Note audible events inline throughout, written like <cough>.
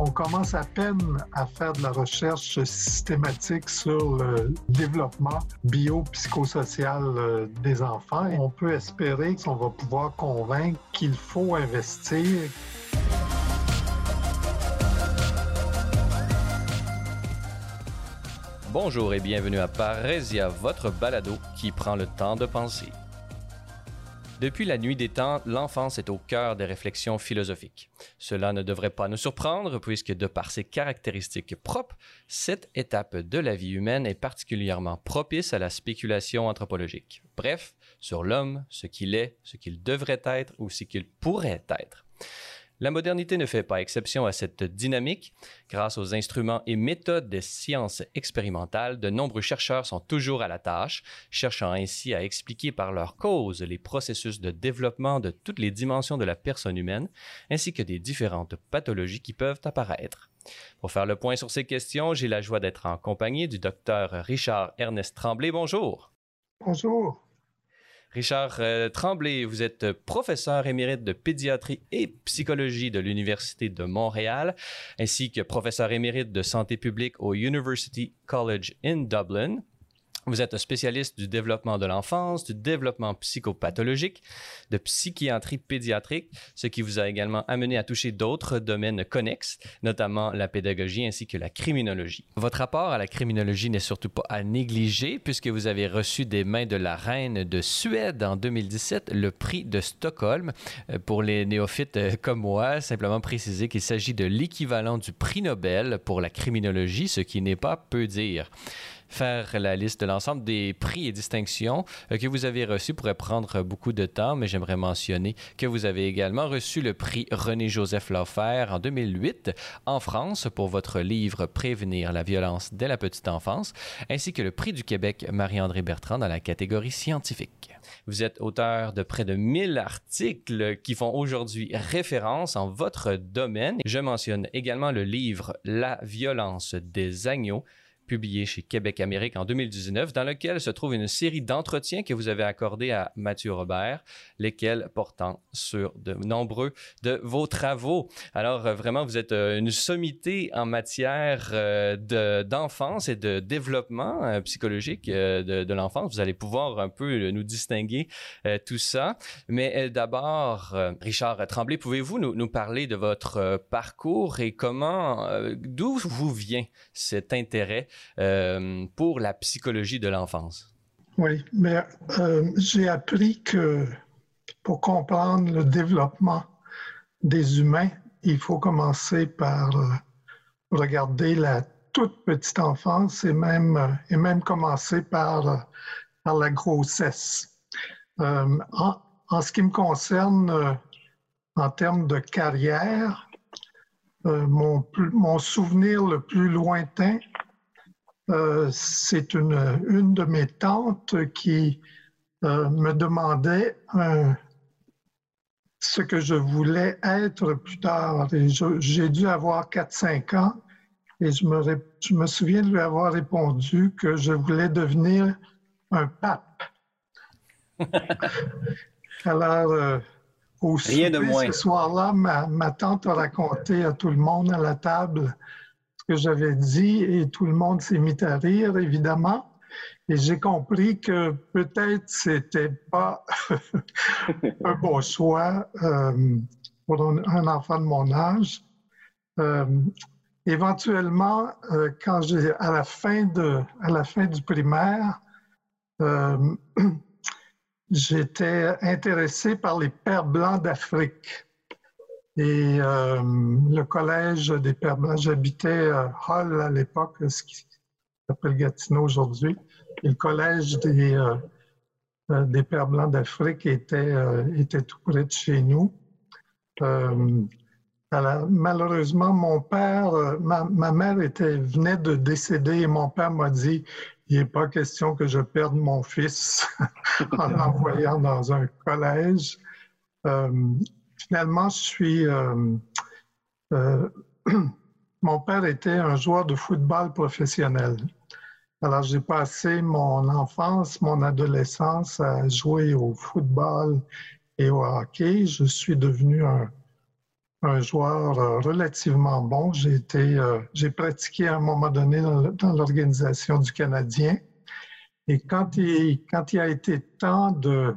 on commence à peine à faire de la recherche systématique sur le développement biopsychosocial euh, des enfants. On peut espérer qu'on va pouvoir convaincre qu'il faut investir Bonjour et bienvenue à Parésia, votre balado qui prend le temps de penser. Depuis la nuit des temps, l'enfance est au cœur des réflexions philosophiques. Cela ne devrait pas nous surprendre puisque de par ses caractéristiques propres, cette étape de la vie humaine est particulièrement propice à la spéculation anthropologique. Bref, sur l'homme, ce qu'il est, ce qu'il devrait être ou ce qu'il pourrait être. La modernité ne fait pas exception à cette dynamique. Grâce aux instruments et méthodes des sciences expérimentales, de nombreux chercheurs sont toujours à la tâche, cherchant ainsi à expliquer par leurs causes les processus de développement de toutes les dimensions de la personne humaine, ainsi que des différentes pathologies qui peuvent apparaître. Pour faire le point sur ces questions, j'ai la joie d'être en compagnie du docteur Richard Ernest Tremblay. Bonjour. Bonjour. Richard euh, Tremblay, vous êtes professeur émérite de pédiatrie et psychologie de l'Université de Montréal, ainsi que professeur émérite de santé publique au University College in Dublin. Vous êtes un spécialiste du développement de l'enfance, du développement psychopathologique, de psychiatrie pédiatrique, ce qui vous a également amené à toucher d'autres domaines connexes, notamment la pédagogie ainsi que la criminologie. Votre rapport à la criminologie n'est surtout pas à négliger puisque vous avez reçu des mains de la reine de Suède en 2017 le prix de Stockholm. Euh, pour les néophytes euh, comme moi, simplement préciser qu'il s'agit de l'équivalent du prix Nobel pour la criminologie, ce qui n'est pas peu dire faire la liste de l'ensemble des prix et distinctions euh, que vous avez reçus pourrait prendre beaucoup de temps, mais j'aimerais mentionner que vous avez également reçu le prix René-Joseph Laffer en 2008 en France pour votre livre Prévenir la violence dès la petite enfance, ainsi que le prix du Québec Marie-André Bertrand dans la catégorie scientifique. Vous êtes auteur de près de 1000 articles qui font aujourd'hui référence en votre domaine. Je mentionne également le livre La violence des agneaux publié chez Québec Amérique en 2019, dans lequel se trouve une série d'entretiens que vous avez accordés à Mathieu Robert, lesquels portant sur de nombreux de vos travaux. Alors, euh, vraiment, vous êtes euh, une sommité en matière euh, d'enfance et de développement psychologique de, l'enfance. Vous allez pouvoir un peu nous distinguer tout ça. Mais d'abord, Richard Tremblay, pouvez-vous nous, nous, parler de votre parcours et comment, d'où vous vient cet intérêt euh, pour la psychologie de l'enfance. Oui, mais euh, j'ai appris que pour comprendre le développement des humains, il faut commencer par euh, regarder la toute petite enfance et même, et même commencer par, par la grossesse. En, ce qui me concerne, en termes de carrière, mon, mon souvenir le plus lointain, euh, c'est une, une de mes tantes qui euh, me demandait ce que je voulais être plus tard. j'ai dû avoir 4-5 ans et je me, je me souviens de lui avoir répondu que je voulais devenir un pape. <laughs> Alors, euh, au Rien de ce soir-là, ma, ma, tante a raconté à tout le monde à la table que j'avais dit et tout le monde s'est mis à rire, évidemment. Et j'ai compris que peut-être c'était pas <laughs> un bon choix euh, pour un enfant de mon âge. Euh, éventuellement, euh, quand j'ai à la fin de à la fin du primaire, <clears throat> j'étais intéressé par les pères blancs d'Afrique. Et euh, le collège des Pères Blancs, j'habitais à Hall à l'époque, ce qui s'appelle Gatineau aujourd'hui. Et le collège des, euh, euh, des Pères Blancs d'Afrique était, était tout près de chez nous. malheureusement, mon père, ma, ma, mère était, venait de décéder et mon père m'a dit il n'est pas question que je perde mon fils <laughs> en l'envoyant dans un collège finalement, je suis. Euh, euh, <clears throat> mon père était un joueur de football professionnel. Alors, j'ai passé mon enfance, mon adolescence à jouer au football et au hockey. Je suis devenu un, un joueur relativement bon. J'ai été, j'ai pratiqué à un moment donné dans l'organisation du Canadien. Et quand il, quand il a été temps de,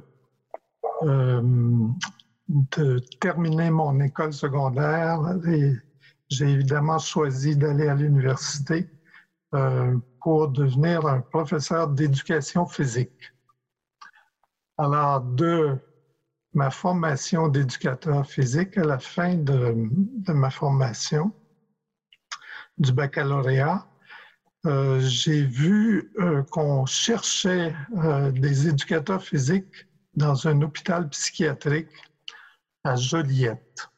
de terminer mon école secondaire, j'ai évidemment choisi d'aller à l'université euh, pour devenir un professeur d'éducation physique. Alors, de ma formation d'éducateur physique à la fin de, ma formation du baccalauréat, euh, j'ai vu euh, qu'on cherchait des éducateurs physiques dans un hôpital psychiatrique à Joliette.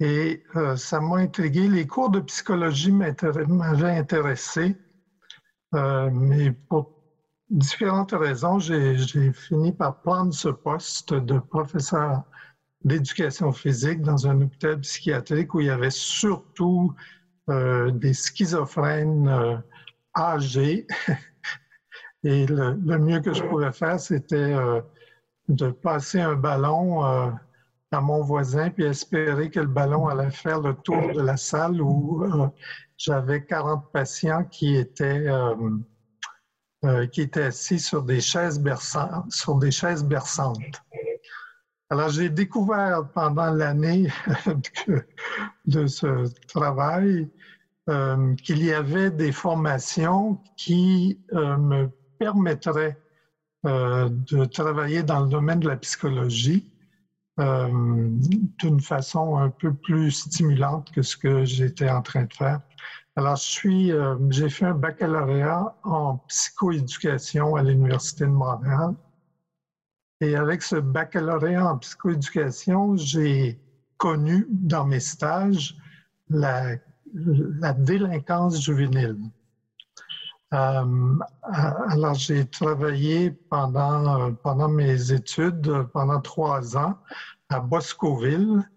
Et euh, ça m'a intrigué. Les cours de psychologie m'avaient intéressé, euh, mais pour différentes raisons, j'ai fini par prendre ce poste de professeur d'éducation physique dans un hôpital psychiatrique où il y avait surtout euh, des schizophrènes âgés. <laughs> Et le, le, mieux que je pouvais faire, c'était de passer un ballon à mon voisin, puis espérer que le ballon allait faire le tour de la salle où euh, j'avais 40 patients qui étaient, euh, euh, qui étaient assis sur des chaises berçantes. Sur des chaises berçantes. Alors, j'ai découvert pendant l'année <laughs> de ce travail qu'il y avait des formations qui me permettraient de travailler dans le domaine de la psychologie euh, d'une façon un peu plus stimulante que ce que j'étais en train de faire. Alors, je suis, euh, j'ai fait un baccalauréat en psychoéducation à l'Université de Montréal. Et avec ce baccalauréat en psychoéducation, j'ai connu dans mes stages la, la délinquance juvénile. Euh, alors, j'ai travaillé pendant, euh, pendant mes études, euh, pendant trois ans, à Boscoville.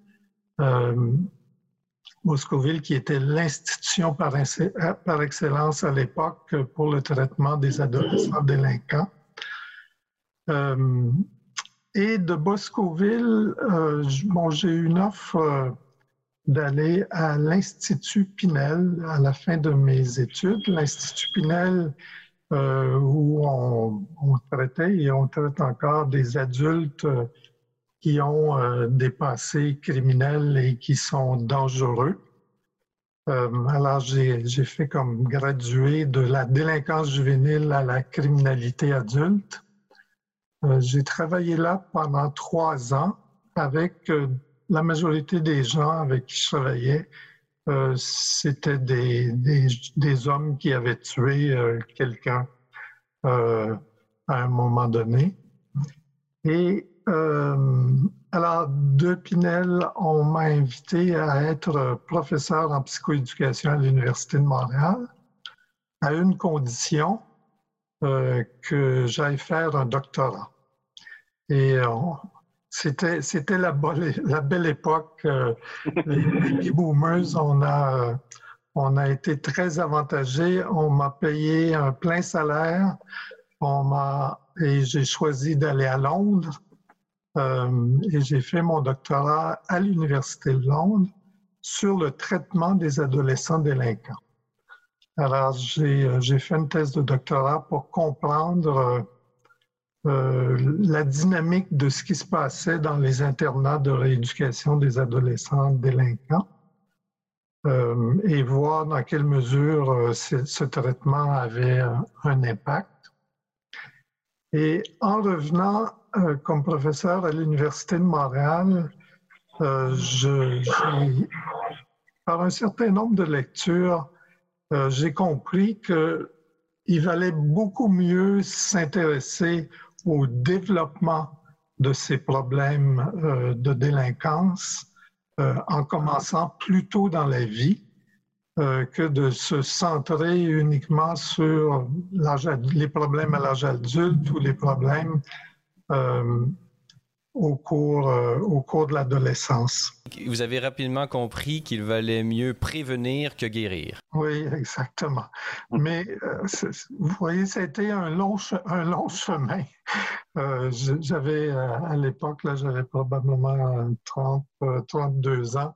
Boscoville, qui était l'institution par, excellence à l'époque pour le traitement des adolescents délinquants. et de Boscoville, j'ai eu une offre d'aller à l'Institut Pinel à la fin de mes études. L'Institut Pinel, euh, où on, traitait et on traite encore des adultes euh, qui ont euh, des passés criminels et qui sont dangereux. alors, j'ai fait comme gradué de la délinquance juvénile à la criminalité adulte. j'ai travaillé là pendant trois ans avec la majorité des gens avec qui je travaillais, euh, c'était des, des, hommes qui avaient tué euh, quelqu'un euh, à un moment donné. Et alors, de Pinel, on m'a invité à être professeur en psychoéducation à l'Université de Montréal, à une condition que j'aille faire un doctorat. Et c'était, c'était la, la, belle époque. Euh, les, boomers, on a, on a été très avantagés. On m'a payé un plein salaire. On m'a, et j'ai choisi d'aller à Londres. Euh, et j'ai fait mon doctorat à l'Université de Londres sur le traitement des adolescents délinquants. Alors, j'ai, j'ai fait une thèse de doctorat pour comprendre euh, la dynamique de ce qui se passait dans les internats de rééducation des adolescents délinquants euh, et voir dans quelle mesure euh, ce, traitement avait un impact. Et en revenant comme professeur à l'Université de Montréal, par un certain nombre de lectures, j'ai compris qu'il valait beaucoup mieux s'intéresser au développement de ces problèmes euh, de délinquance euh, en commençant plus tôt dans la vie euh, que de se centrer uniquement sur les problèmes à l'âge adulte ou les problèmes au cours, au cours de l'adolescence. Vous avez rapidement compris qu'il valait mieux prévenir que guérir. Oui, exactement. Mais vous voyez, ça a été un long, un long chemin. j'avais, à l'époque, là, j'avais probablement 30, 32 ans.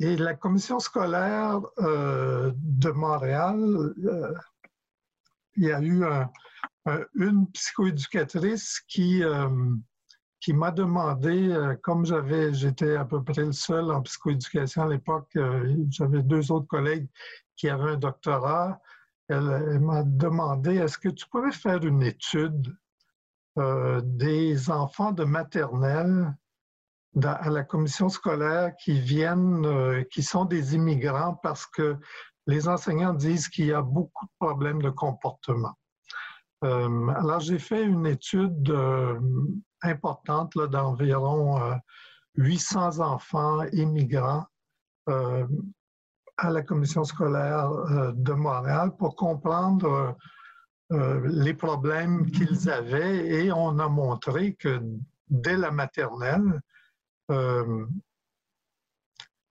Et la commission scolaire euh, de Montréal, euh, il y a eu une psychoéducatrice qui, euh, qui m'a demandé, comme j'avais, j'étais à peu près le seul en psychoéducation à l'époque, j'avais deux autres collègues qui avaient un doctorat, elle, m'a demandé, est-ce que tu pourrais faire une étude des enfants de maternelle à la commission scolaire qui viennent, euh, qui sont des immigrants parce que les enseignants disent qu'il y a beaucoup de problèmes de comportement? Euh, alors, j'ai fait une étude euh, importante d'environ 800 enfants immigrants à la commission scolaire de Montréal pour comprendre les problèmes qu'ils avaient et on a montré que dès la maternelle, euh,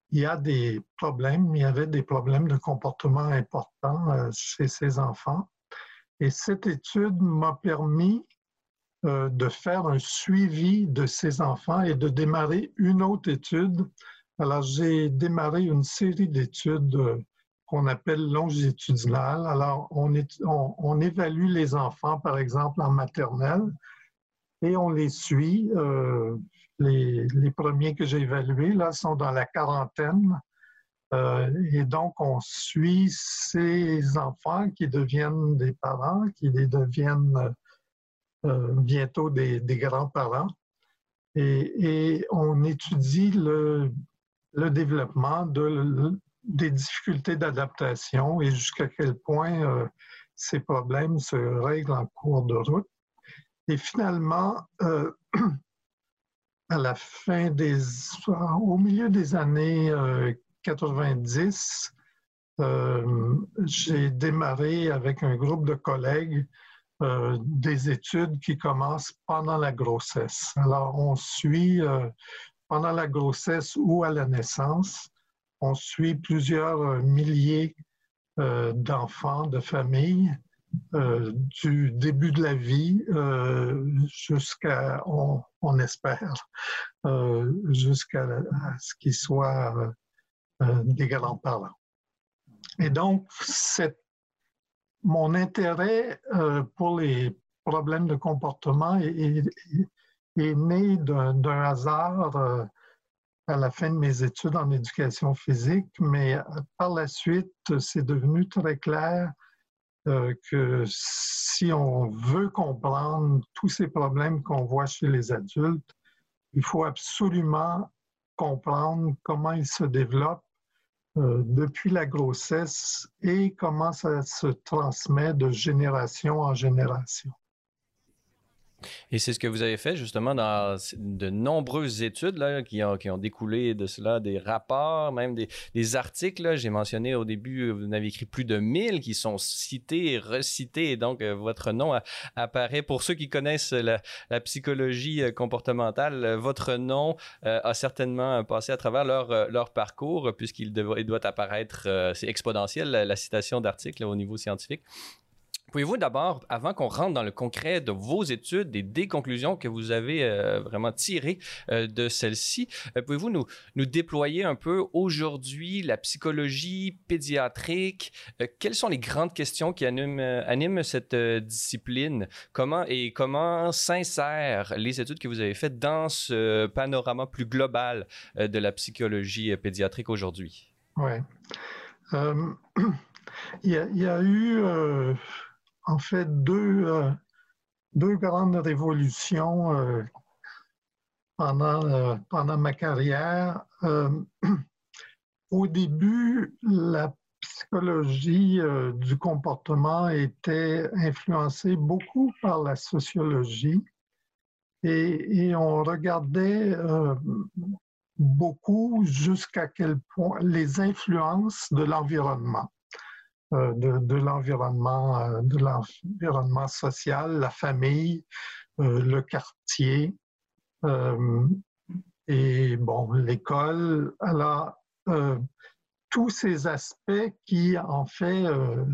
il y a des problèmes, il y avait des problèmes de comportement importants euh, chez ces enfants. Et cette étude m'a permis euh, de faire un suivi de ces enfants et de démarrer une autre étude. Alors, j'ai démarré une série d'études qu'on appelle longitudinales. Alors, on, on, évalue les enfants, par exemple, en maternelle, et on les suit les, premiers que j'ai évalués, là, sont dans la quarantaine. Euh, et donc, on suit ces enfants qui deviennent des parents, qui les deviennent euh, bientôt des, grands-parents. Et, on étudie le, développement de, des difficultés d'adaptation et jusqu'à quel point euh, ces problèmes se règlent en cours de route. Et finalement, <clears throat> à la fin des, au milieu des années 90, euh, euh, j'ai démarré avec un groupe de collègues euh, des études qui commencent pendant la grossesse. Alors, on suit pendant la grossesse ou à la naissance, on suit plusieurs milliers d'enfants, de familles euh, du début de la vie euh, jusqu'à, on, espère, euh, jusqu'à ce qu'ils soient des grands-parents. Et donc, mon intérêt pour les problèmes de comportement est, est né d'un hasard à la fin de mes études en éducation physique, mais par la suite, c'est devenu très clair euh, que si on veut comprendre tous ces problèmes qu'on voit chez les adultes, il faut absolument comprendre comment ils se développent euh, depuis la grossesse et comment ça se transmet de génération en génération. Et c'est ce que vous avez fait justement dans de nombreuses études là, qui, ont, qui ont découlé de cela, des rapports, même des, des articles. J'ai mentionné au début, vous en avez écrit plus de 1000 qui sont cités et recités. Donc, euh, votre nom apparaît. Pour ceux qui connaissent la, psychologie euh, comportementale, euh, votre nom a certainement passé à travers leur, leur parcours puisqu'il doit, doit apparaître, c'est exponentiel, la citation d'articles au niveau scientifique. Pouvez-vous d'abord, avant qu'on rentre dans le concret de vos études et des conclusions que vous avez euh, vraiment tirées euh, de celles-ci, euh, pouvez-vous nous, déployer un peu aujourd'hui la psychologie pédiatrique? quelles sont les grandes questions qui animent, animent cette discipline? Comment et comment s'insèrent les études que vous avez faites dans ce panorama plus global de la psychologie pédiatrique aujourd'hui? Oui. <clears throat> il, y a eu en fait deux, euh, grandes révolutions euh, pendant, euh, pendant ma carrière. <clears throat> au début, la psychologie du comportement était influencée beaucoup par la sociologie et, et on regardait beaucoup jusqu'à quel point les influences de l'environnement. Euh, de, l'environnement, euh, de l'environnement social, la famille, le quartier et bon, l'école. Alors, tous ces aspects qui, en fait,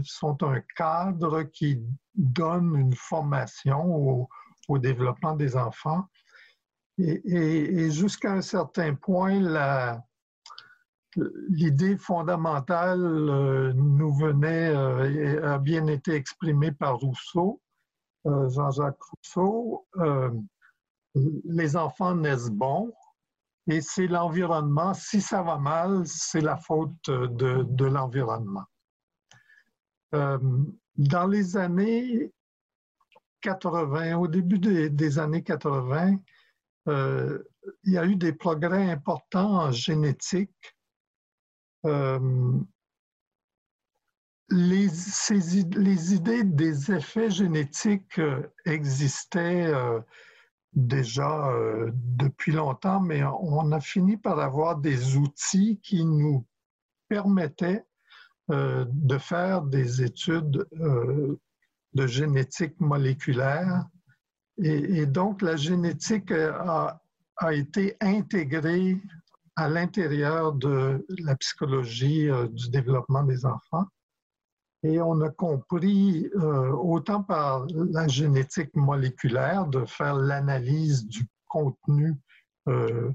sont un cadre qui donne une formation au, développement des enfants. Et, jusqu'à un certain point, l'idée fondamentale euh, nous venait, euh, a bien été exprimée par Rousseau, euh, Jean-Jacques Rousseau. les enfants naissent bons et c'est l'environnement. Si ça va mal, c'est la faute de, l'environnement. dans les années 80, au début des années 80, euh, il y a eu des progrès importants en génétique. Euh, les, les, idées des effets génétiques euh, existaient déjà depuis longtemps, mais on a fini par avoir des outils qui nous permettaient de faire des études de génétique moléculaire. Et, donc, la génétique a, été intégrée à l'intérieur de la psychologie euh, du développement des enfants. Et on a compris, euh, autant par la génétique moléculaire, de faire l'analyse du contenu euh,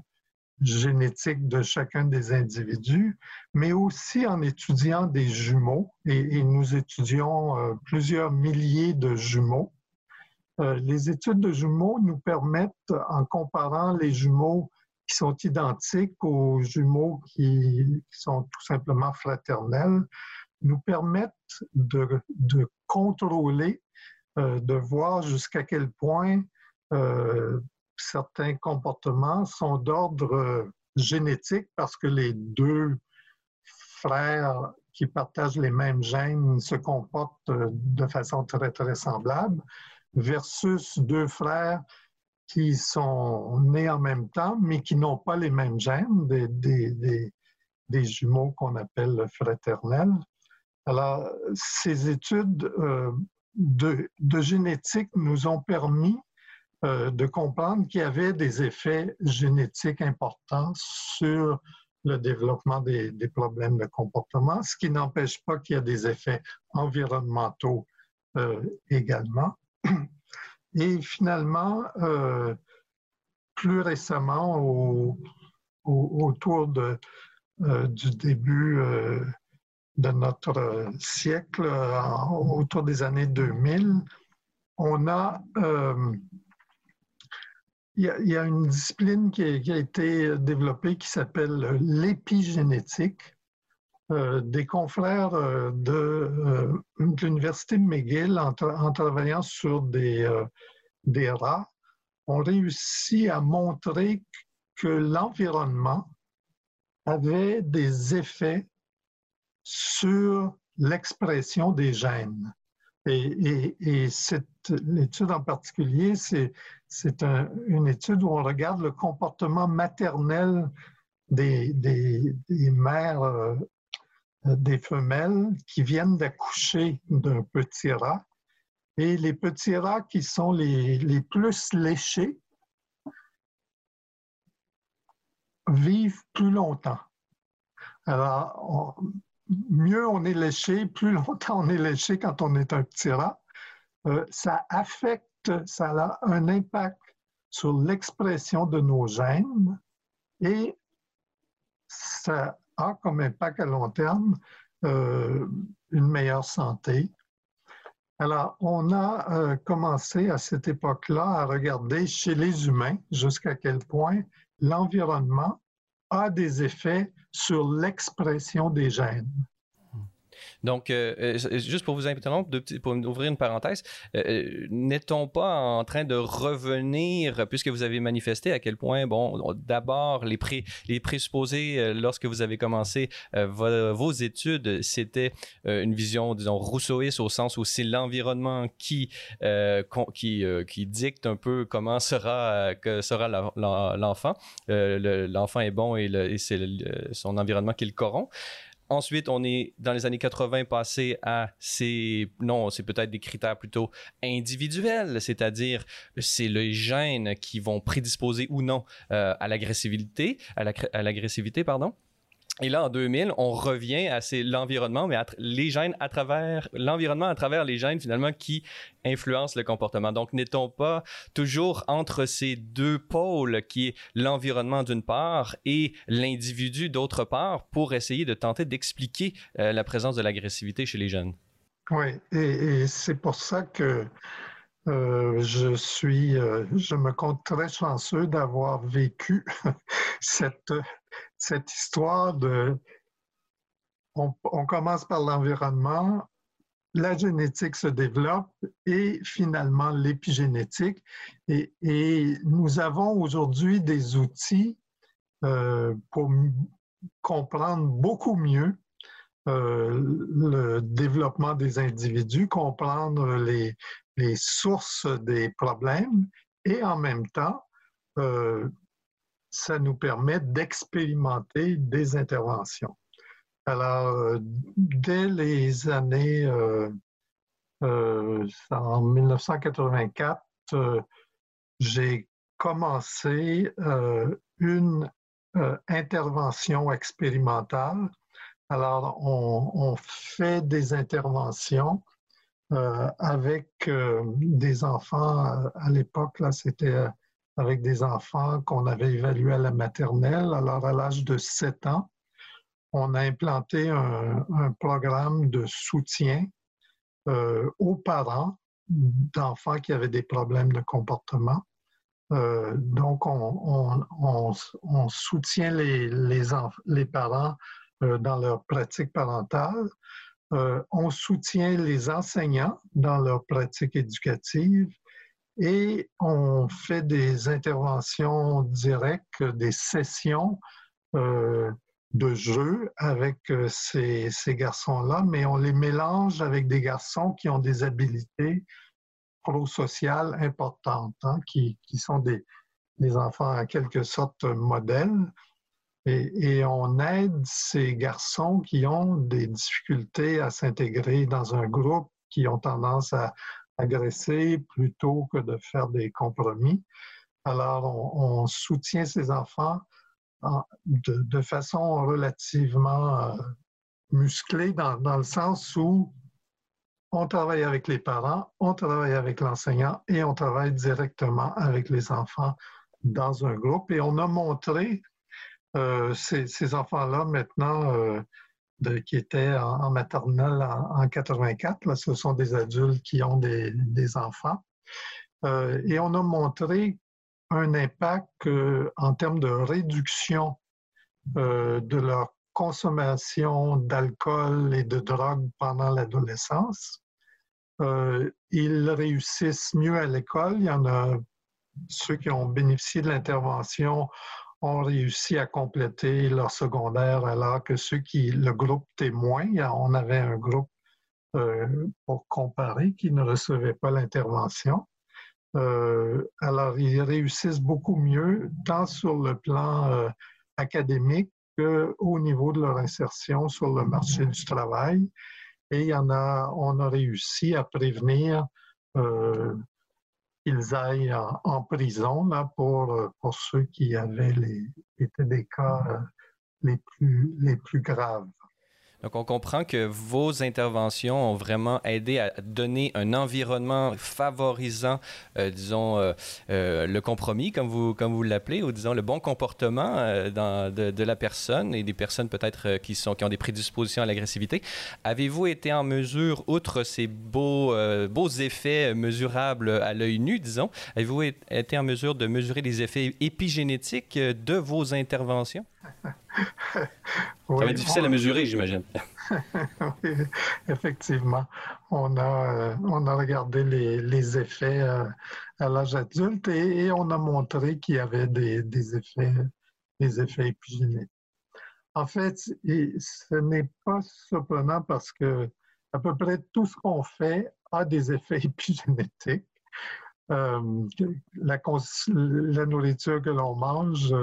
génétique de chacun des individus, mais aussi en étudiant des jumeaux. et nous étudions plusieurs milliers de jumeaux les études de jumeaux nous permettent, en comparant les jumeaux qui sont identiques aux jumeaux qui, sont tout simplement fraternels, nous permettent de, contrôler, euh, de voir jusqu'à quel point euh, certains comportements sont d'ordre génétique parce que les deux frères qui partagent les mêmes gènes se comportent de façon très, très semblable versus deux frères qui sont nés en même temps, mais qui n'ont pas les mêmes gènes, des, jumeaux qu'on appelle fraternels. Alors, ces études euh, de, génétique nous ont permis euh, de comprendre qu'il y avait des effets génétiques importants sur le développement des, problèmes de comportement, ce qui n'empêche pas qu'il y a des effets environnementaux euh, également. Et finalement, euh, plus récemment, autour euh, du début euh, de notre siècle, autour des années 2000, on a il y, a, une discipline qui a été développée qui s'appelle l'épigénétique, des confrères euh, euh, de, l'Université de McGill, en, travaillant sur des, rats, ont réussi à montrer que l'environnement avait des effets sur l'expression des gènes. Et, et, cette étude en particulier, c'est une étude où on regarde le comportement maternel des, mères euh, des femelles qui viennent d'accoucher d'un petit rat. Et les petits rats qui sont les, plus léchés vivent plus longtemps. Alors, mieux on est léché, plus <laughs> longtemps on est léché quand on est un petit rat. Euh, ça affecte, ça a un impact sur l'expression de nos gènes et ça comme impact à long terme euh, une meilleure santé. Alors, on a euh, commencé à cette époque-là à regarder chez les humains jusqu'à quel point l'environnement a des effets sur l'expression des gènes. Donc, euh, euh, juste pour vous interrompre, pour ouvrir une parenthèse, euh, n'est-on pas en train de revenir, puisque vous avez manifesté à quel point, bon, d'abord, les, pré, les présupposés, lorsque vous avez commencé vos, études, c'était une vision, disons, rousseauiste au sens où c'est l'environnement qui, qui, qui dicte un peu comment sera, que sera l'enfant. l'enfant est bon et, et c'est son environnement qui le corrompt. Ensuite, on est dans les années 80 passé à ces, non, c'est peut-être des critères plutôt individuels, c'est-à-dire c'est les gènes qui vont prédisposer ou non euh, à l'agressivité, à l'agressivité, pardon. Et là, en 2000, on revient à l'environnement, mais les gènes à travers l'environnement, à travers les gènes finalement qui influencent le comportement. Donc, n'est-on pas toujours entre ces deux pôles qui est l'environnement d'une part et l'individu d'autre part pour essayer de tenter d'expliquer euh, la présence de l'agressivité chez les jeunes? Oui, et, c'est pour ça que euh, je suis, euh, je me compte très chanceux d'avoir vécu <laughs> cette cette histoire de... On, commence par l'environnement, la génétique se développe et finalement l'épigénétique. Et, nous avons aujourd'hui des outils euh, pour comprendre beaucoup mieux euh, le développement des individus, comprendre les, sources des problèmes et en même temps euh, ça nous permet d'expérimenter des interventions. Alors, euh, dès les années, euh, euh, en 1984, j'ai commencé une intervention expérimentale. Alors, on, fait des interventions avec des enfants. À l'époque, là, c'était avec des enfants qu'on avait évalués à la maternelle. Alors, à l'âge de 7 ans, on a implanté un, programme de soutien euh, aux parents d'enfants qui avaient des problèmes de comportement. Euh, donc, on, soutient les, parents euh, dans leur pratique parentale. on soutient les enseignants dans leur pratique éducative et on fait des interventions directes, des sessions euh, de jeu avec euh, ces, garçons-là, mais on les mélange avec des garçons qui ont des habiletés pro-sociales importantes, hein, qui, sont des, enfants en quelque sorte modèles. et, on aide ces garçons qui ont des difficultés à s'intégrer dans un groupe, qui ont tendance à, agresser plutôt que de faire des compromis. Alors, on, soutient ces enfants de, façon relativement euh, musclée dans, dans, le sens où on travaille avec les parents, on travaille avec l'enseignant et on travaille directement avec les enfants dans un groupe. Et on a montré euh, ces, enfants-là maintenant euh, qui étaient en, maternelle en, 84. Là, ce sont des adultes qui ont des, enfants. Euh, et on a montré un impact en termes de réduction euh, de leur consommation d'alcool et de drogue pendant l'adolescence. Euh, ils réussissent mieux à l'école. Il y en a ceux qui ont bénéficié de l'intervention ont réussi à compléter leur secondaire alors que ceux qui, le groupe témoin, on avait un groupe euh, pour comparer qui ne recevait pas l'intervention. Euh, alors, ils réussissent beaucoup mieux, tant sur le plan euh, académique qu'au niveau de leur insertion sur le marché du travail. Et il y en a, on a réussi à prévenir qu'ils aillent en, prison là, pour, euh, pour ceux qui avaient les, étaient des cas euh, les plus, les plus graves. Donc, on comprend que vos interventions ont vraiment aidé à donner un environnement favorisant, euh, disons, euh, euh, le compromis, comme vous, comme vous l'appelez, ou disons le bon comportement de, la personne et des personnes peut-être qui, sont, qui ont des prédispositions à l'agressivité. Avez-vous été en mesure, outre ces beaux, beaux effets mesurables à l'œil nu, disons, avez-vous été en mesure de mesurer les effets épigénétiques de vos interventions? Ça va être difficile à mesurer, j'imagine. <laughs> oui, effectivement. On a, euh, on a regardé les, les effets euh, à l'âge adulte et, on a montré qu'il y avait des, des, effets, des effets épigénétiques. En fait, ce n'est pas surprenant parce que à peu près tout ce qu'on fait a des effets <laughs> épigénétiques. Euh, la, la, nourriture que l'on mange,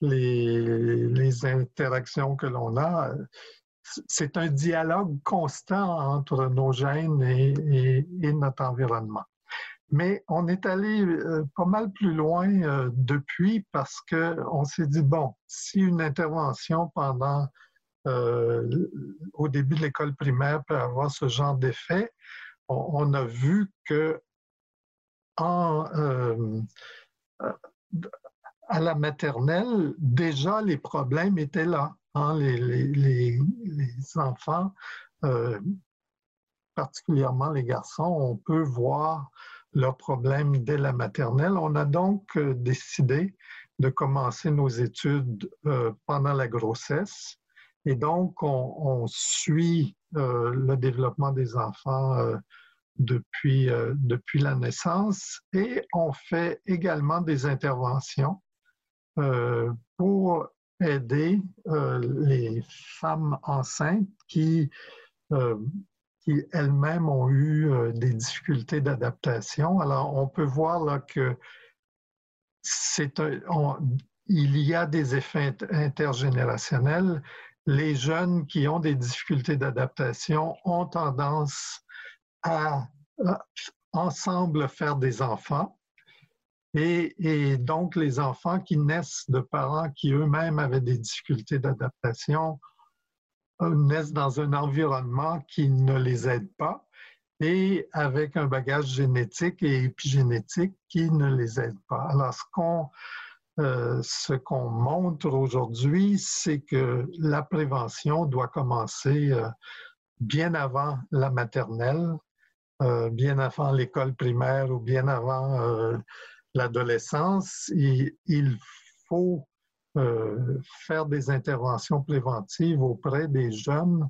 les, interactions que l'on a, c'est un dialogue constant entre nos gènes et, notre environnement. Mais on est allé euh, pas mal plus loin euh, depuis parce qu'on s'est dit, bon, si une intervention pendant euh, au début de l'école primaire peut avoir ce genre d'effet, on, a vu que en, à la maternelle, déjà les problèmes étaient là. Hein, les, enfants, euh, particulièrement les garçons, on peut voir leurs problèmes dès la maternelle. On a donc euh, décidé de commencer nos études euh, pendant la grossesse. Et donc, on, suit le développement des enfants depuis, depuis la naissance et on fait également des interventions pour aider euh, les femmes enceintes qui, euh, elles-mêmes ont eu euh, des difficultés d'adaptation. Alors, on peut voir là que c'est il y a des effets intergénérationnels. Les jeunes qui ont des difficultés d'adaptation ont tendance à ensemble faire des enfants et, donc, les enfants qui naissent de parents qui eux-mêmes avaient des difficultés d'adaptation euh, naissent dans un environnement qui ne les aide pas et avec un bagage génétique et épigénétique qui ne les aide pas. Alors, ce qu'on euh, qu'on montre aujourd'hui, c'est que la prévention doit commencer euh, bien avant la maternelle, bien avant l'école primaire ou bien avant l'adolescence, il, faut euh, faire des interventions préventives auprès des jeunes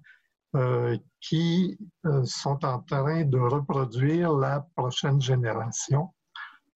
euh, qui euh, sont en train de reproduire la prochaine génération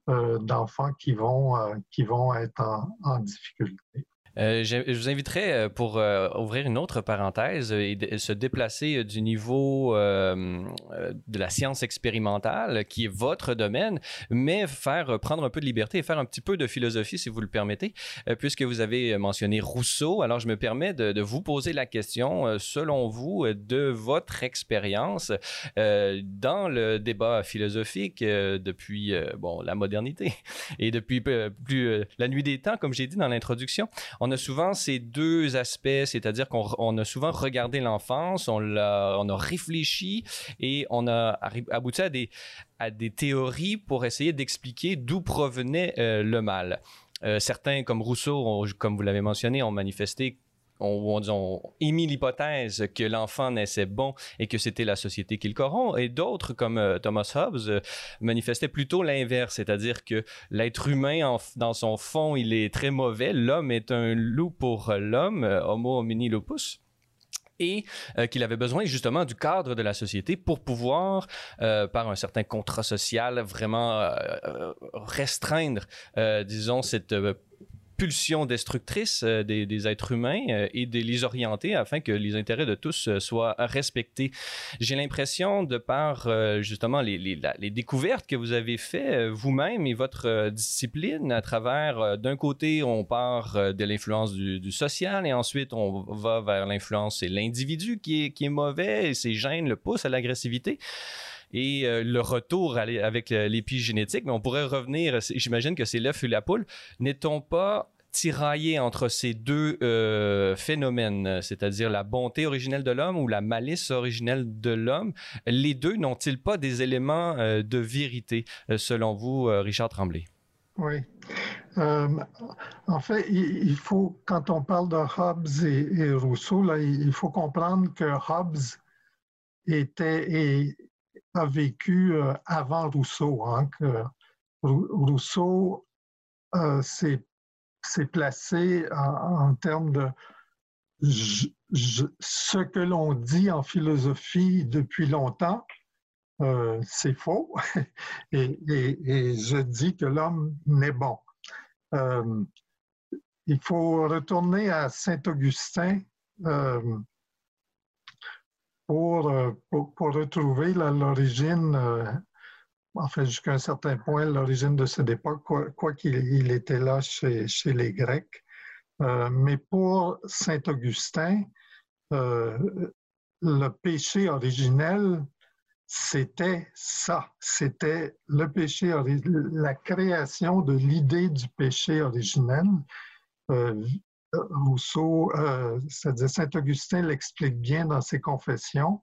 d'enfants qui vont, qui vont être en difficulté. Euh, je, vous inviterai euh, pour euh, ouvrir une autre parenthèse et se déplacer du niveau de la science expérimentale, qui est votre domaine, mais faire prendre un peu de liberté et faire un petit peu de philosophie, si vous le permettez, puisque vous avez mentionné Rousseau. Alors, je me permets de, vous poser la question, selon vous, de votre expérience dans le débat philosophique depuis bon, la modernité <laughs> et depuis plus la nuit des temps, comme j'ai dit dans l'introduction on a souvent ces deux aspects, c'est-à-dire qu'on a souvent regardé l'enfance, on, a, réfléchi et on a abouti à des, à des théories pour essayer d'expliquer d'où provenait euh, le mal. Euh, certains, comme Rousseau, comme vous l'avez mentionné, ont manifesté ont, ont, émis l'hypothèse que l'enfant naissait bon et que c'était la société qui le corrompt, et d'autres, comme euh, Thomas Hobbes, euh, manifestaient plutôt l'inverse, c'est-à-dire que l'être humain, dans son fond, il est très mauvais, l'homme est un loup pour l'homme, euh, homo homini lupus et qu'il avait besoin justement du cadre de la société pour pouvoir, par un certain contrat social, vraiment restreindre, disons, cette pulsion destructrice euh, des, êtres humains euh, et de les orienter afin que les intérêts de tous euh, soient respectés. J'ai l'impression, de par justement les, les, découvertes que vous avez faites vous-même et votre discipline, à travers, d'un côté, on part de l'influence du, social et ensuite on va vers l'influence, c'est l'individu qui est, qui est mauvais et ses gènes le poussent à l'agressivité et le retour avec l'épigénétique, mais on pourrait revenir, j'imagine que c'est l'œuf et la poule. N'est-on pas tirailler entre ces deux euh, phénomènes, c'est-à-dire la bonté originelle de l'homme ou la malice originelle de l'homme, les deux n'ont-ils pas des éléments euh, de vérité, euh, selon vous, Richard Tremblay? Oui. en fait, il, faut, quand on parle de Hobbes et, Rousseau, il faut comprendre que Hobbes était et a vécu avant Rousseau. Hein, Rousseau s'est c'est placé en, termes de ce que l'on dit en philosophie depuis longtemps, euh, c'est faux. <laughs> et, je dis que l'homme n'est bon. Euh, il faut retourner à Saint-Augustin euh, pour, pour, retrouver l'origine en fait, jusqu'à un certain point, l'origine de cette époque, quoi qu'il était là chez, les Grecs. Euh, mais pour Saint Augustin, le péché originel, c'était ça, c'était le péché, la création de l'idée du péché originel. Rousseau, c'est-à-dire Saint-Augustin l'explique bien dans ses confessions.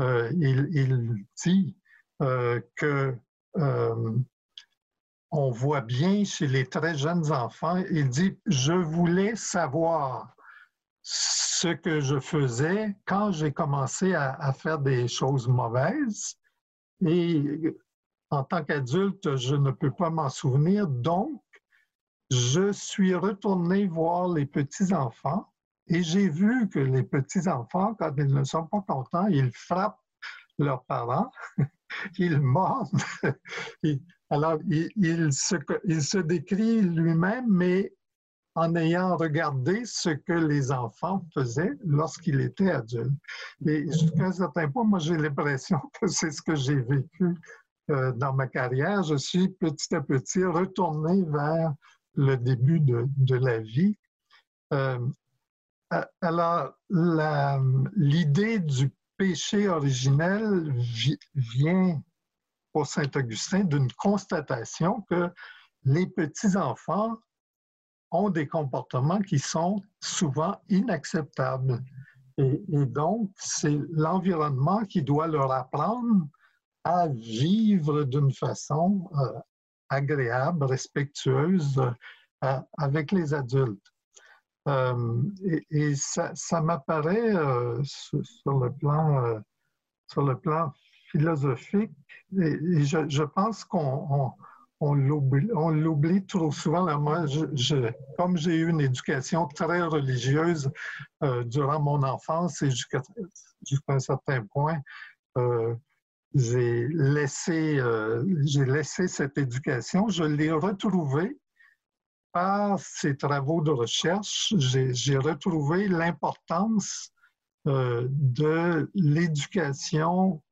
il, il, dit que on voit bien chez les très jeunes enfants, il dit, je voulais savoir ce que je faisais quand j'ai commencé à, faire des choses mauvaises. Et en tant qu'adulte, je ne peux pas m'en souvenir. Donc, je suis retourné voir les petits-enfants et j'ai vu que les petits-enfants, quand ils ne sont pas contents, ils frappent leurs parents, <laughs> ils mordent, <laughs> Alors, il, se, décrit lui-même, mais en ayant regardé ce que les enfants faisaient lorsqu'il était adulte. Et jusqu'à un certain point, moi, j'ai l'impression <laughs> que c'est ce que j'ai vécu euh, dans ma carrière. Je suis petit à petit retourné vers le début de, la vie. Euh, alors, l'idée du péché originel vient pour Saint-Augustin d'une constatation que les petits-enfants ont des comportements qui sont souvent inacceptables. Et, donc, c'est l'environnement qui doit leur apprendre à vivre d'une façon euh, agréable, respectueuse euh, avec les adultes. Euh, et, ça, m'apparaît sur, le plan, sur le plan philosophique. Et, je, pense qu'on on, l'oublie trop souvent. comme j'ai eu une éducation très religieuse euh, durant mon enfance et jusqu'à un certain point, euh, j'ai laissé, euh, laissé cette éducation. Je l'ai retrouvée par ces travaux de recherche. J'ai retrouvé l'importance de l'éducation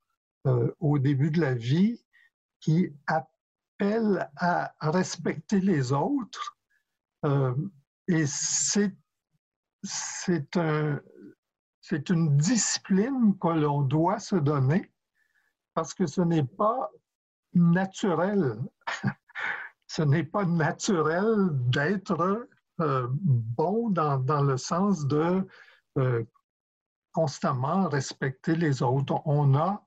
euh, au début de la vie qui appelle à respecter les autres. Euh, et c'est, un, c'est une discipline que l'on doit se donner parce que ce n'est pas naturel. <laughs> ce n'est pas naturel d'être euh, bon dans, dans, le sens de constamment respecter les autres. On a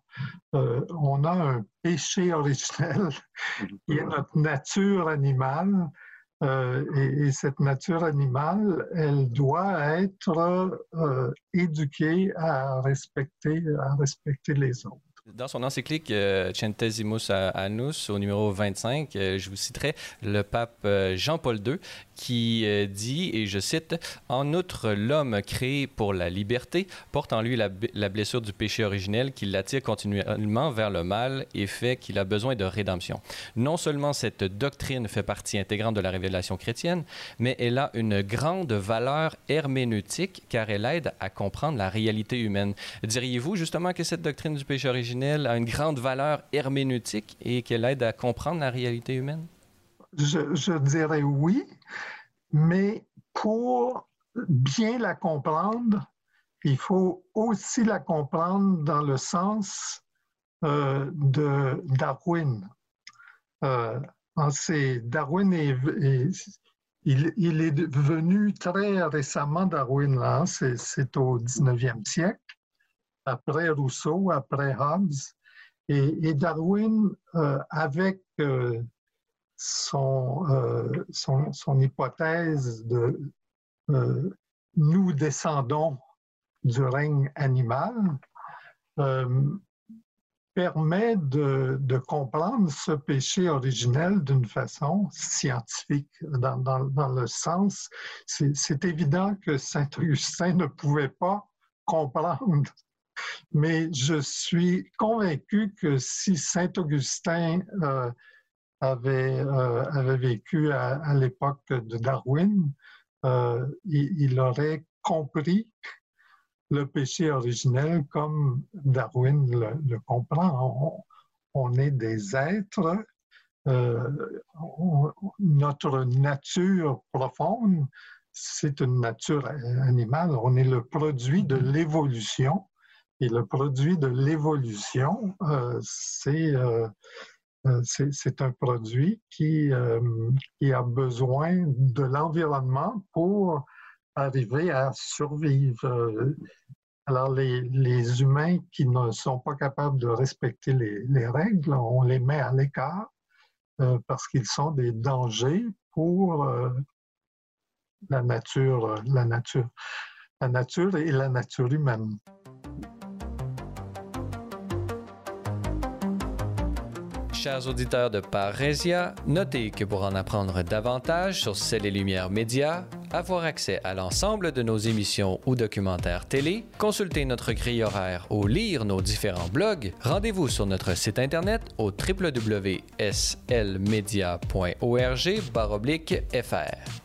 euh, on a un péché originel <laughs> qui est notre nature animale. Euh, et, cette nature animale, elle doit être euh, éduquée à respecter, à respecter les autres. Dans son encyclique euh, Centesimus Annus, au numéro 25, euh, je vous citerai le pape euh, Jean-Paul II qui dit, et je cite, En outre, l'homme créé pour la liberté porte en lui la, la blessure du péché originel qui l'attire continuellement vers le mal et fait qu'il a besoin de rédemption. Non seulement cette doctrine fait partie intégrante de la révélation chrétienne, mais elle a une grande valeur herméneutique car elle aide à comprendre la réalité humaine. Diriez-vous justement que cette doctrine du péché originel a une grande valeur herméneutique et qu'elle aide à comprendre la réalité humaine? Je, dirais oui, mais pour bien la comprendre, il faut aussi la comprendre dans le sens euh, de Darwin. Euh, Darwin est, il, est venu très récemment, Darwin, là, c'est au 19e siècle après Rousseau, après Hobbes. Et, Darwin, euh, avec euh, son, euh, son, son, hypothèse de nous descendons du règne animal, permet de, comprendre ce péché originel d'une façon scientifique, dans, dans, dans le sens, c'est évident que Saint Augustin ne pouvait pas comprendre mais je suis convaincu que si Saint Augustin euh, avait, euh, avait, vécu à, l'époque de Darwin, euh, il, aurait compris le péché originel comme Darwin le, comprend. On, est des êtres, notre nature profonde, c'est une nature animale. On est le produit de l'évolution. Et le produit de l'évolution, c'est c'est un produit qui, qui, a besoin de l'environnement pour arriver à survivre. Alors, les, humains qui ne sont pas capables de respecter les, les règles, on les met à l'écart euh, parce qu'ils sont des dangers pour euh, la nature, la nature, la nature et la nature humaine. Chers auditeurs de Parésia, notez que pour en apprendre davantage sur Celles et Lumières Médias, avoir accès à l'ensemble de nos émissions ou documentaires télé, consulter notre grille horaire ou lire nos différents blogs, rendez-vous sur notre site internet au www.slmedia.org/fr.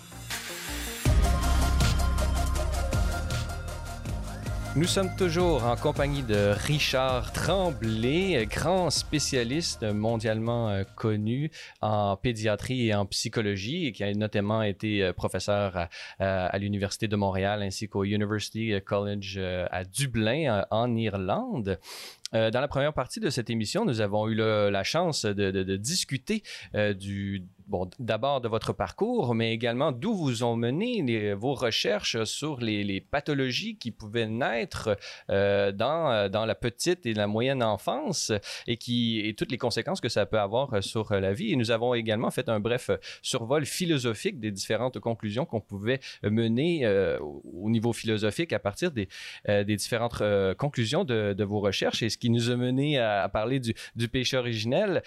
Nous sommes toujours en compagnie de Richard Tremblay, grand spécialiste mondialement euh, connu en pédiatrie et en psychologie qui a notamment été euh, professeur à, l'Université de Montréal ainsi qu'au University College euh, à Dublin en Irlande. dans la première partie de cette émission, nous avons eu la chance de, discuter du, bon, d'abord de votre parcours, mais également d'où vous ont mené vos recherches sur les, pathologies qui pouvaient naître euh, dans, euh, dans la petite et la moyenne enfance et, qui, et toutes les conséquences que ça peut avoir sur la vie. Et nous avons également fait un bref survol philosophique des différentes conclusions qu'on pouvait mener euh, au niveau philosophique à partir des, des différentes conclusions de, de, vos recherches et ce qui nous a mené à, parler du, du péché originel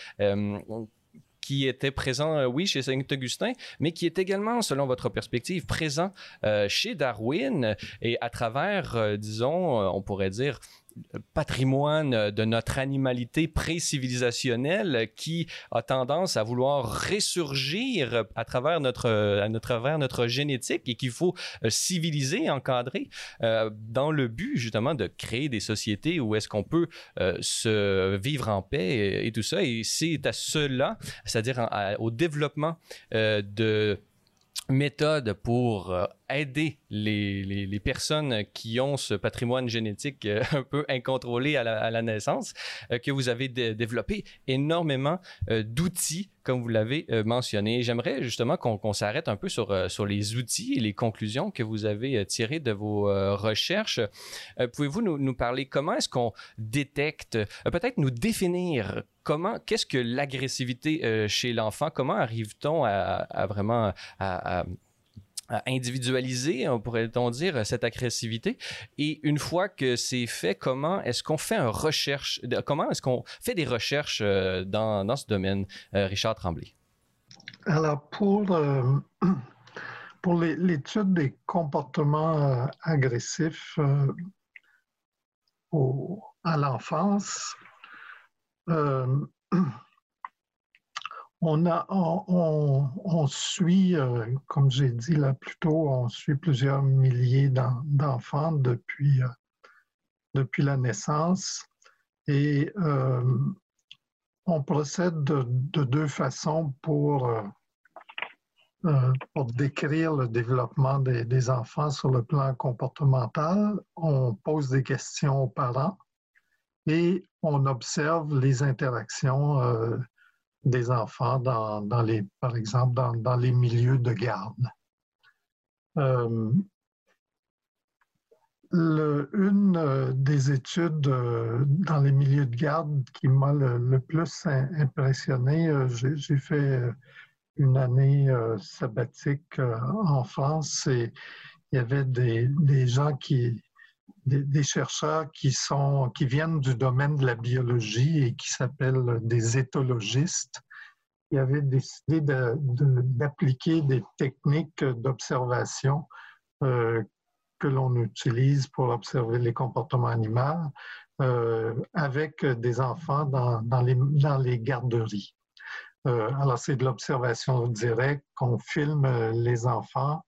qui était présent, euh, oui, chez Saint-Augustin, mais qui est également, selon votre perspective, présent euh, chez Darwin. Et à travers, euh, disons, on pourrait dire, patrimoine de notre animalité pré-civilisationnelle qui a tendance à vouloir ressurgir à travers notre, à travers notre génétique et qu'il faut euh, civiliser, encadrer euh, dans le but justement de créer des sociétés où est-ce qu'on peut euh, se vivre en paix et, tout ça. Et c'est à cela, c'est-à-dire au développement de méthodes pour aider les, les, personnes qui ont ce patrimoine génétique euh, <laughs> un peu incontrôlé à la, naissance, euh, que vous avez développé énormément euh, d'outils, comme vous l'avez mentionné. J'aimerais justement qu'on s'arrête un peu sur, sur les outils et les conclusions que vous avez tirées de vos recherches. Pouvez-vous nous, nous, parler comment est-ce qu'on détecte, peut-être nous définir comment, qu'est-ce que l'agressivité chez l'enfant? Comment arrive-t-on à, à, vraiment à, individualiser, on pourrait-on dire, cette agressivité. Et une fois que c'est fait, comment est-ce qu'on fait une recherche, comment est-ce qu'on fait des recherches euh, dans, dans ce domaine, euh, Richard Tremblay? Alors, pour, euh, <clears throat> pour l'étude des comportements agressifs à l'enfance, <clears throat> On, suit, euh, comme j'ai dit là plus tôt, on suit plusieurs milliers d'enfants depuis, euh, depuis la naissance et euh, on procède de, deux façons pour, décrire le développement des, enfants sur le plan comportemental. On pose des questions aux parents et on observe les interactions des enfants dans, dans les, par exemple, dans, dans, les milieux de garde. Euh, le, une euh, des études euh, dans les milieux de garde qui m'a le, plus impressionné, j'ai fait une année sabbatique en France et il y avait des, des gens qui, des, chercheurs qui, sont, qui viennent du domaine de la biologie et qui s'appellent des éthologistes, qui avaient décidé d'appliquer des techniques d'observation euh, que l'on utilise pour observer les comportements animaux euh, avec des enfants dans, dans, les, dans les garderies. Euh, alors, c'est de l'observation directe qu'on filme les enfants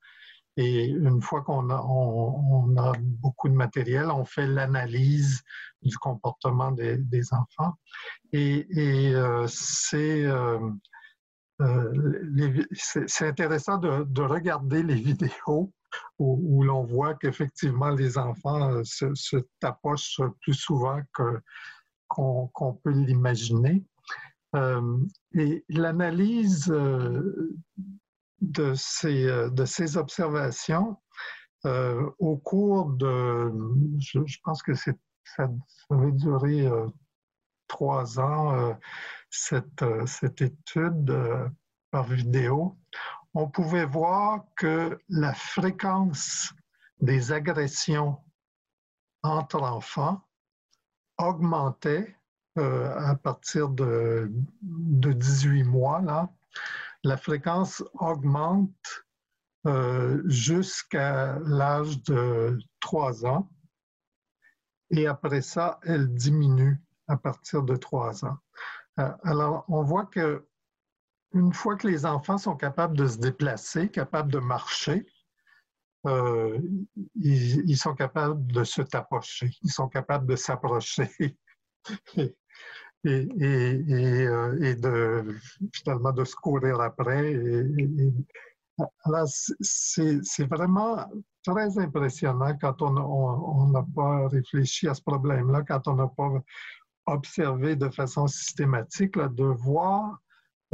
et une fois qu'on a, beaucoup de matériel, on fait l'analyse du comportement des, enfants. Et, euh, c'est euh, euh c'est intéressant de, de, regarder les vidéos où, l'on voit qu'effectivement les enfants se, se, tapochent plus souvent qu'on peut l'imaginer. Et l'analyse de ces, euh, de ces observations euh, au cours de, je, pense que ça, ça va durer euh, trois ans, cette, cette étude par vidéo, on pouvait voir que la fréquence des agressions entre enfants augmentait à partir de, de 18 mois, là, la fréquence augmente euh, jusqu'à l'âge de 3 ans et après ça, elle diminue à partir de 3 ans. Euh, alors, on voit que une fois que les enfants sont capables de se déplacer, capables de marcher, euh, ils, sont capables de se tapocher, ils sont capables de s'approcher. <laughs> et, euh, et, de finalement de se courir après. Et, c'est vraiment très impressionnant quand on n'a pas réfléchi à ce problème-là, quand on n'a pas observé de façon systématique, là, de voir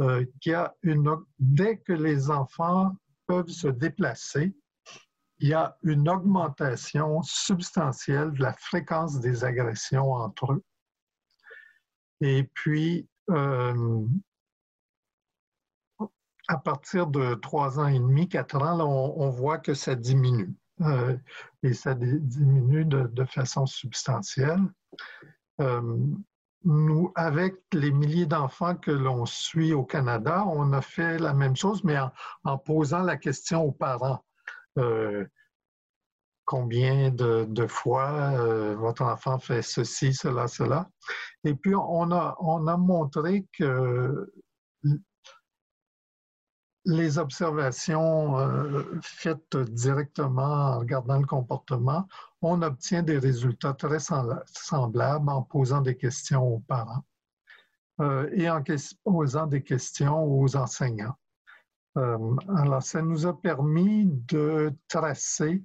euh, qu'il y a une... Dès que les enfants peuvent se déplacer, il y a une augmentation substantielle de la fréquence des agressions entre eux. Et puis, euh, à partir de trois ans et demi, quatre ans, on, voit que ça diminue. Euh, et ça diminue de, façon substantielle. Euh, nous, avec les milliers d'enfants que l'on suit au Canada, on a fait la même chose, mais en, posant la question aux parents combien de, fois euh, votre enfant fait ceci, cela, cela. Et puis, on a, on a montré que les observations euh, faites directement en regardant le comportement, on obtient des résultats très semblables en posant des questions aux parents euh, et en posant des questions aux enseignants. alors, ça nous a permis de tracer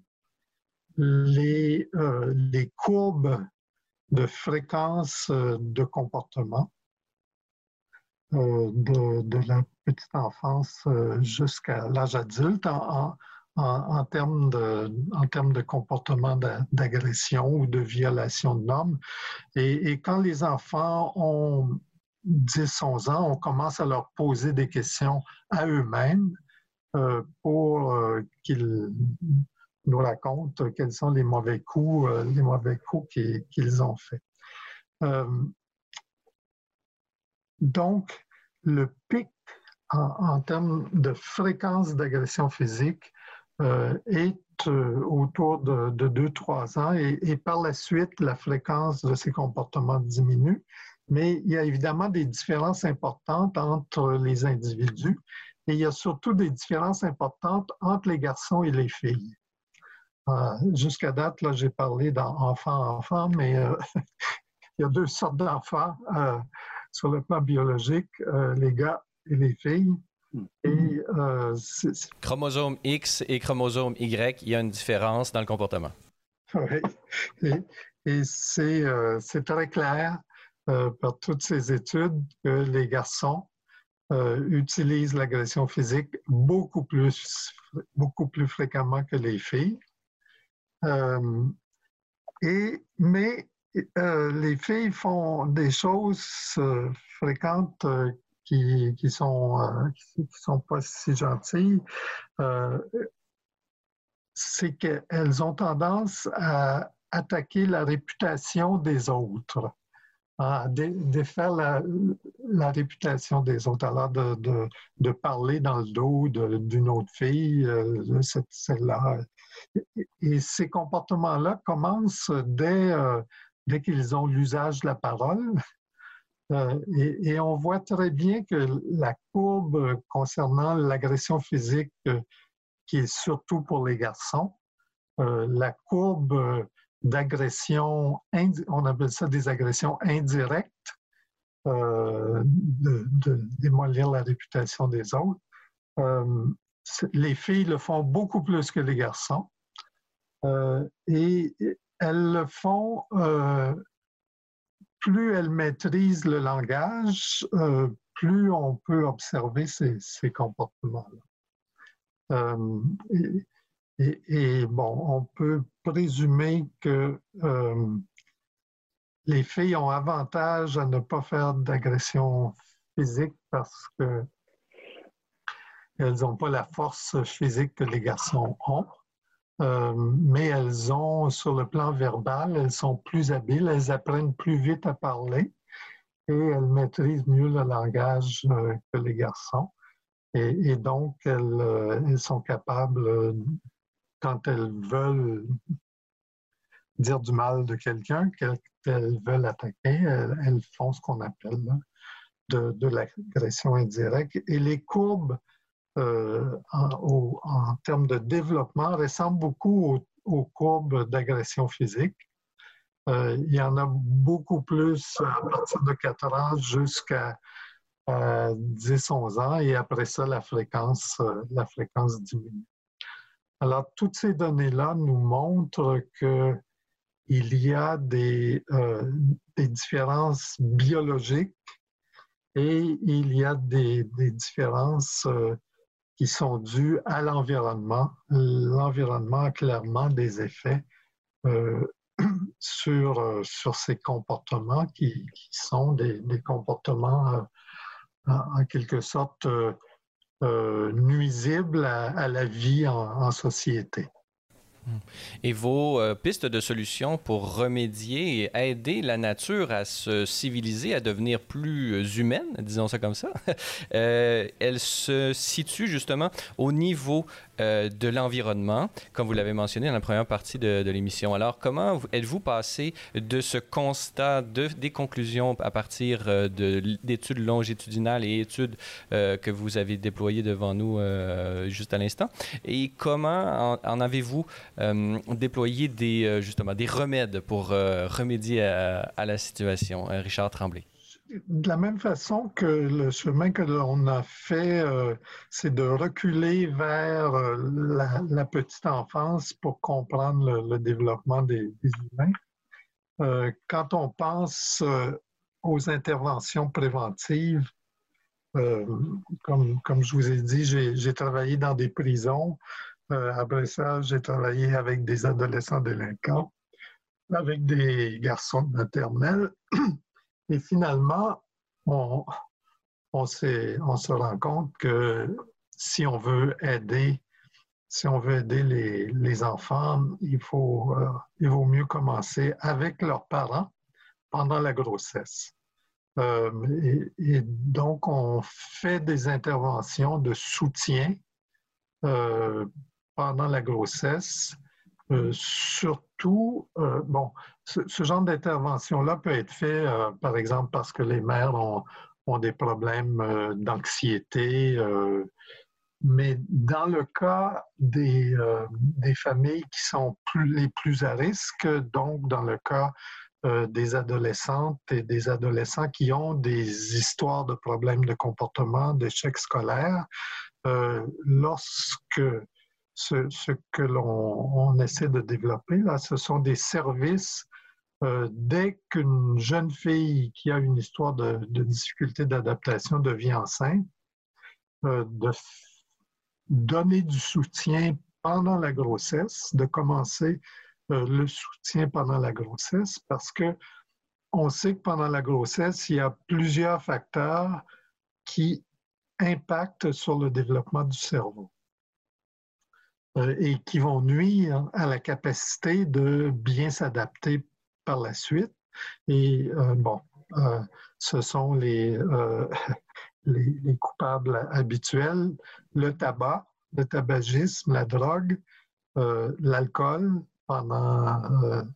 les, euh, les courbes de fréquence euh, de comportement euh, de, la petite enfance jusqu'à l'âge adulte en, en, termes de, en termes de comportement d'agression ou de violation de normes. Et, et, quand les enfants ont 10-11 ans, on commence à leur poser des questions à eux-mêmes pour qu'ils nous racontent quels sont les mauvais coups, euh, les mauvais coups qu'ils ont faits. Euh, donc, le pic en, termes de fréquence d'agression physique euh, est autour de, 2-3 ans et, par la suite, la fréquence de ces comportements diminue. Mais il y a évidemment des différences importantes entre les individus et il y a surtout des différences importantes entre les garçons et les filles. Euh, jusqu'à date, là, j'ai parlé d'enfants-enfants, mais euh, <laughs> il y a deux sortes d'enfants euh, sur le plan biologique, les gars et les filles. Chromosome X et chromosome Y, il y a une différence dans le comportement. Oui, et, et c'est très clair par toutes ces études que les garçons utilisent l'agression physique beaucoup plus, beaucoup plus fréquemment que les filles. Euh, et, mais euh, les filles font des choses euh, fréquentes qui, qui sont sont pas si gentilles. c'est qu'elles ont tendance à attaquer la réputation des autres, hein, défaire la, réputation des autres, alors de, de, de parler dans le dos d'une autre fille, euh, celle-là. Et, ces comportements-là commencent dès, euh, dès qu'ils ont l'usage de la parole. Euh, et, on voit très bien que la courbe concernant l'agression physique, qui est surtout pour les garçons, la courbe d'agression, on appelle ça des agressions indirectes, euh, de, démolir la réputation des autres. Euh, les filles le font beaucoup plus que les garçons. Euh, et elles le font, plus elles maîtrisent le langage, plus on peut observer ces, comportements-là. Et, bon, on peut présumer que euh, les filles ont avantage à ne pas faire d'agression physique parce que elles n'ont pas la force physique que les garçons ont. Euh, mais elles ont, sur le plan verbal, elles sont plus habiles, elles apprennent plus vite à parler et elles maîtrisent mieux le langage euh, que les garçons. Et, donc, elles, elles, sont capables quand elles veulent dire du mal de quelqu'un, qu'elles veulent attaquer, elles, font ce qu'on appelle de, l'agression indirecte. Et les courbes euh, en, termes de développement ressemblent beaucoup aux, courbes d'agression physique. Euh, il y en a beaucoup plus à partir de 4 ans jusqu'à 10-11 ans et après ça, la fréquence, euh, la fréquence diminue. Alors, toutes ces données-là nous montrent qu'il y a des, euh, des, différences biologiques et il y a des, des différences euh, qui sont dues à l'environnement. L'environnement a clairement des effets euh, <clears throat> sur, sur ces comportements qui, sont des, comportements en, quelque sorte euh, nuisible à, la vie en, société. Et vos euh, pistes de solutions pour remédier et aider la nature à se civiliser, à devenir plus humaine, disons ça comme ça, <laughs> euh, elles se situent justement au niveau euh, de l'environnement, comme vous l'avez mentionné dans la première partie de, l'émission. Alors, comment êtes-vous passé de ce constat, de, des conclusions à partir euh, d'études longitudinales et études euh, que vous avez déployées devant nous juste à l'instant, et comment en, avez-vous déployé des, justement, des remèdes pour remédier à, à, la situation? Richard Tremblay de la même façon que le chemin que l'on a fait, euh, c'est de reculer vers euh, la, petite enfance pour comprendre le, développement des, humains. Euh, quand on pense aux interventions préventives, comme, comme je vous ai dit, j'ai travaillé dans des prisons. après ça, j'ai travaillé avec des adolescents délinquants, avec des garçons de maternelle. Et finalement, on, se rend compte que si on veut aider, si on veut aider les, enfants, euh, il vaut mieux commencer avec leurs parents pendant la grossesse. Euh, et, donc, on fait des interventions de soutien euh, pendant la grossesse euh, surtout, euh, bon, ce, genre d'intervention-là peut être fait, euh, par exemple, parce que les mères ont, des problèmes d'anxiété, mais dans le cas des, familles qui sont les plus à risque, donc dans le cas des adolescentes et des adolescents qui ont des histoires de problèmes de comportement, d'échecs scolaires, lorsque ce, que l'on essaie de développer, là, ce sont des services. Euh, dès qu'une jeune fille qui a une histoire de, difficulté d'adaptation devient enceinte, euh, de donner du soutien pendant la grossesse, de commencer euh, le soutien pendant la grossesse, parce que on sait que pendant la grossesse, il y a plusieurs facteurs qui impactent sur le développement du cerveau. Et qui vont nuire à la capacité de bien s'adapter par la suite. Et bon, ce sont <laughs> les, les, coupables habituels, le tabac, le tabagisme, la drogue, l'alcool pendant,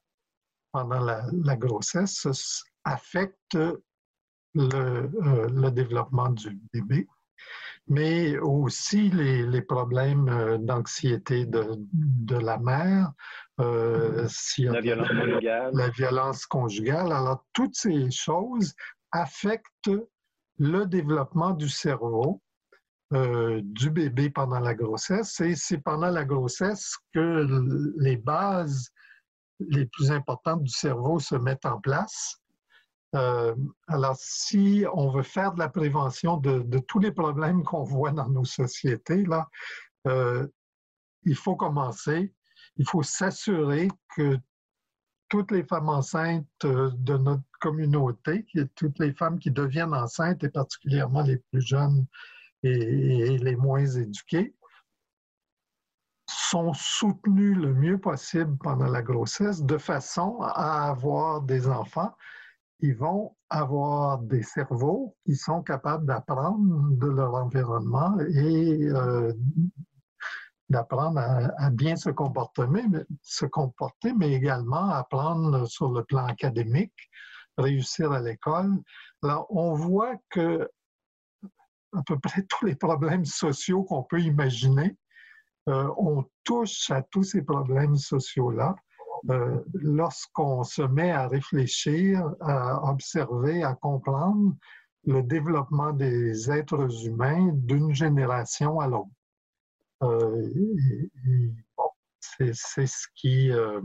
pendant la, grossesse affecte le, développement du bébé mais aussi les, problèmes euh, d'anxiété de, la mère, euh, la, violence conjugale. la violence conjugale. Alors, toutes ces choses affectent le développement du cerveau euh, du bébé pendant la grossesse. Et c'est pendant la grossesse que les bases les plus importantes du cerveau se mettent en place. Euh, alors, si on veut faire de la prévention de, tous les problèmes qu'on voit dans nos sociétés, là, euh, il faut commencer, il faut s'assurer que toutes les femmes enceintes euh, de notre communauté, toutes les femmes qui deviennent enceintes, et particulièrement les plus jeunes et les moins éduquées, sont soutenues le mieux possible pendant la grossesse de façon à avoir des enfants ils vont avoir des cerveaux qui sont capables d'apprendre de leur environnement et euh, d'apprendre à, bien se comporter, mais, se comporter, mais également apprendre sur le plan académique, réussir à l'école. Alors, on voit que à peu près <laughs> tous les problèmes sociaux qu'on peut imaginer, euh, on touche à tous ces problèmes sociaux-là. Euh, lorsqu'on se met à réfléchir, à observer, à comprendre le développement des êtres humains d'une génération à l'autre. Euh, c'est ce qui euh,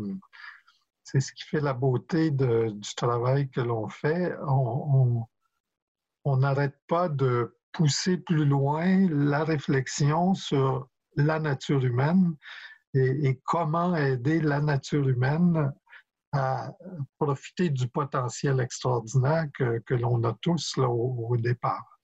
c'est ce qui fait la beauté du travail que l'on fait. On n'arrête pas de pousser plus loin la réflexion sur la nature humaine et, comment aider la nature humaine à profiter du potentiel extraordinaire que, l'on a tous au départ.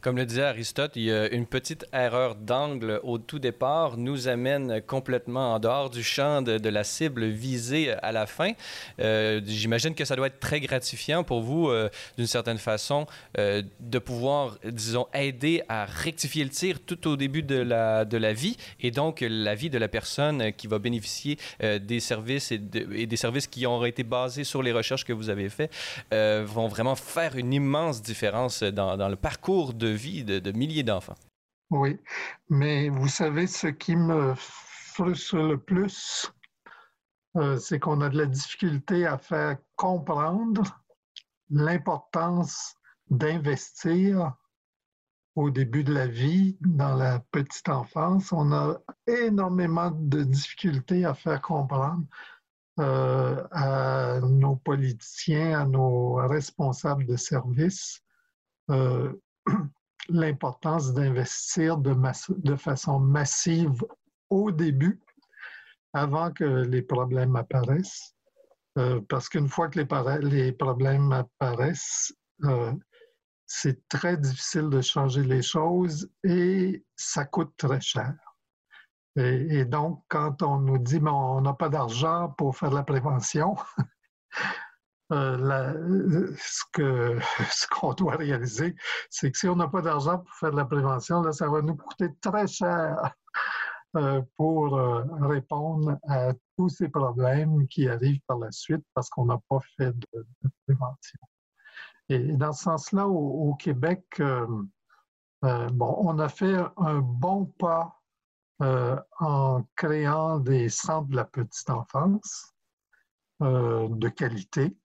Comme le disait Aristote, une petite erreur d'angle au tout départ nous amène complètement en dehors du champ de, la cible visée à la fin. Euh, j'imagine que ça doit être très gratifiant pour vous, euh, d'une certaine façon, euh, de pouvoir, disons, aider à rectifier le tir tout au début de la, de la vie et donc la vie de la personne qui va bénéficier des services et, des services qui ont été basés sur les recherches que vous avez faites vont vraiment faire une immense différence dans le parcours de vie de, milliers d'enfants. Oui, mais vous savez, ce qui me frustre le plus, euh, c'est qu'on a de la difficulté à faire comprendre l'importance d'investir au début de la vie, dans la petite enfance. On a énormément de difficultés à faire comprendre euh, à nos politiciens, à nos responsables de services, euh, <clears throat> l'importance d'investir de, façon massive au début, avant que les problèmes apparaissent. Euh, parce qu'une fois que les, problèmes apparaissent, euh, c'est très difficile de changer les choses et ça coûte très cher. Et, et donc, quand on nous dit bon, on n'a pas d'argent pour faire la prévention, <laughs> Euh, ce <laughs> ce qu'on doit réaliser, c'est que si on n'a pas d'argent pour faire de la prévention, ça va nous coûter très cher euh, pour euh, répondre à tous ces problèmes qui arrivent par la suite parce qu'on n'a pas fait de, prévention. Et, dans ce sens-là, au, Québec, bon, on a fait un bon pas en créant des centres de la petite enfance de qualité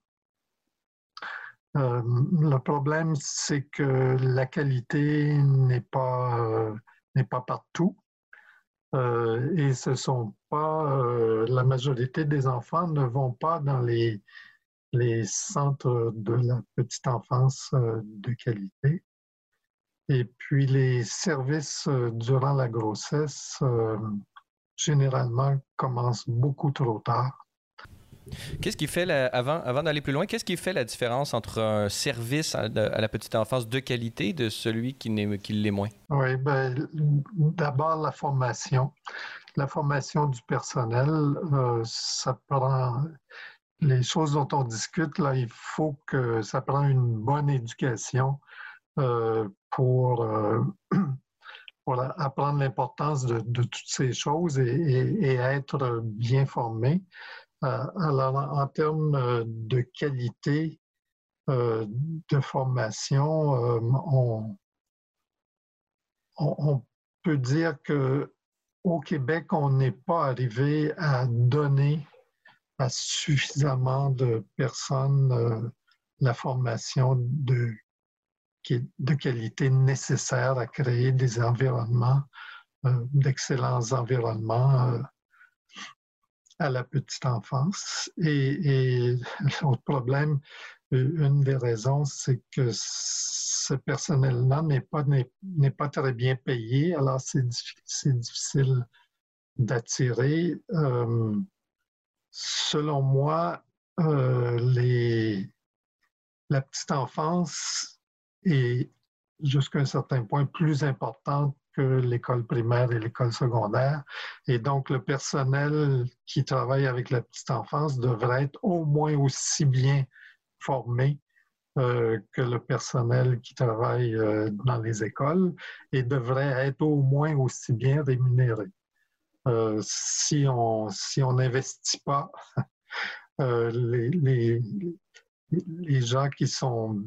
euh, le problème, c'est que la qualité n'est pas, euh, pas partout. Euh, et ce sont pas, la majorité des enfants ne vont pas dans les, les centres de la petite enfance de qualité. Et puis les services durant la grossesse, généralement, commencent beaucoup trop tard. Qu'est-ce qui fait, avant, avant d'aller plus loin, qu'est-ce qui fait la différence entre un service à, la petite enfance de qualité de celui qui l'est moins? Oui, ben, d'abord la formation. La formation du personnel, euh, ça prend les choses dont on discute, là, il faut que ça prend une bonne éducation euh, pour, euh, <clears throat> pour, apprendre l'importance de, toutes ces choses et être bien formé. Euh, alors, en termes euh, de qualité euh, de formation, on, peut dire que au Québec, on n'est pas arrivé à donner à suffisamment de personnes la formation de qualité nécessaire à créer des environnements, d'excellents environnements à la petite enfance. Et, <laughs> l'autre problème, une des raisons, c'est que ce personnel-là n'est pas, n'est, pas très bien payé, alors c'est, difficile d'attirer. Euh, selon moi, euh, les, la petite enfance est jusqu'à un certain point plus importante l'école primaire et l'école secondaire. Et donc, le personnel qui travaille avec la petite enfance devrait être au moins aussi bien formé euh, que le personnel qui travaille euh, dans les écoles et devrait être au moins aussi bien rémunéré. Euh, si on si n'investit pas, <laughs> les, les, les, gens qui sont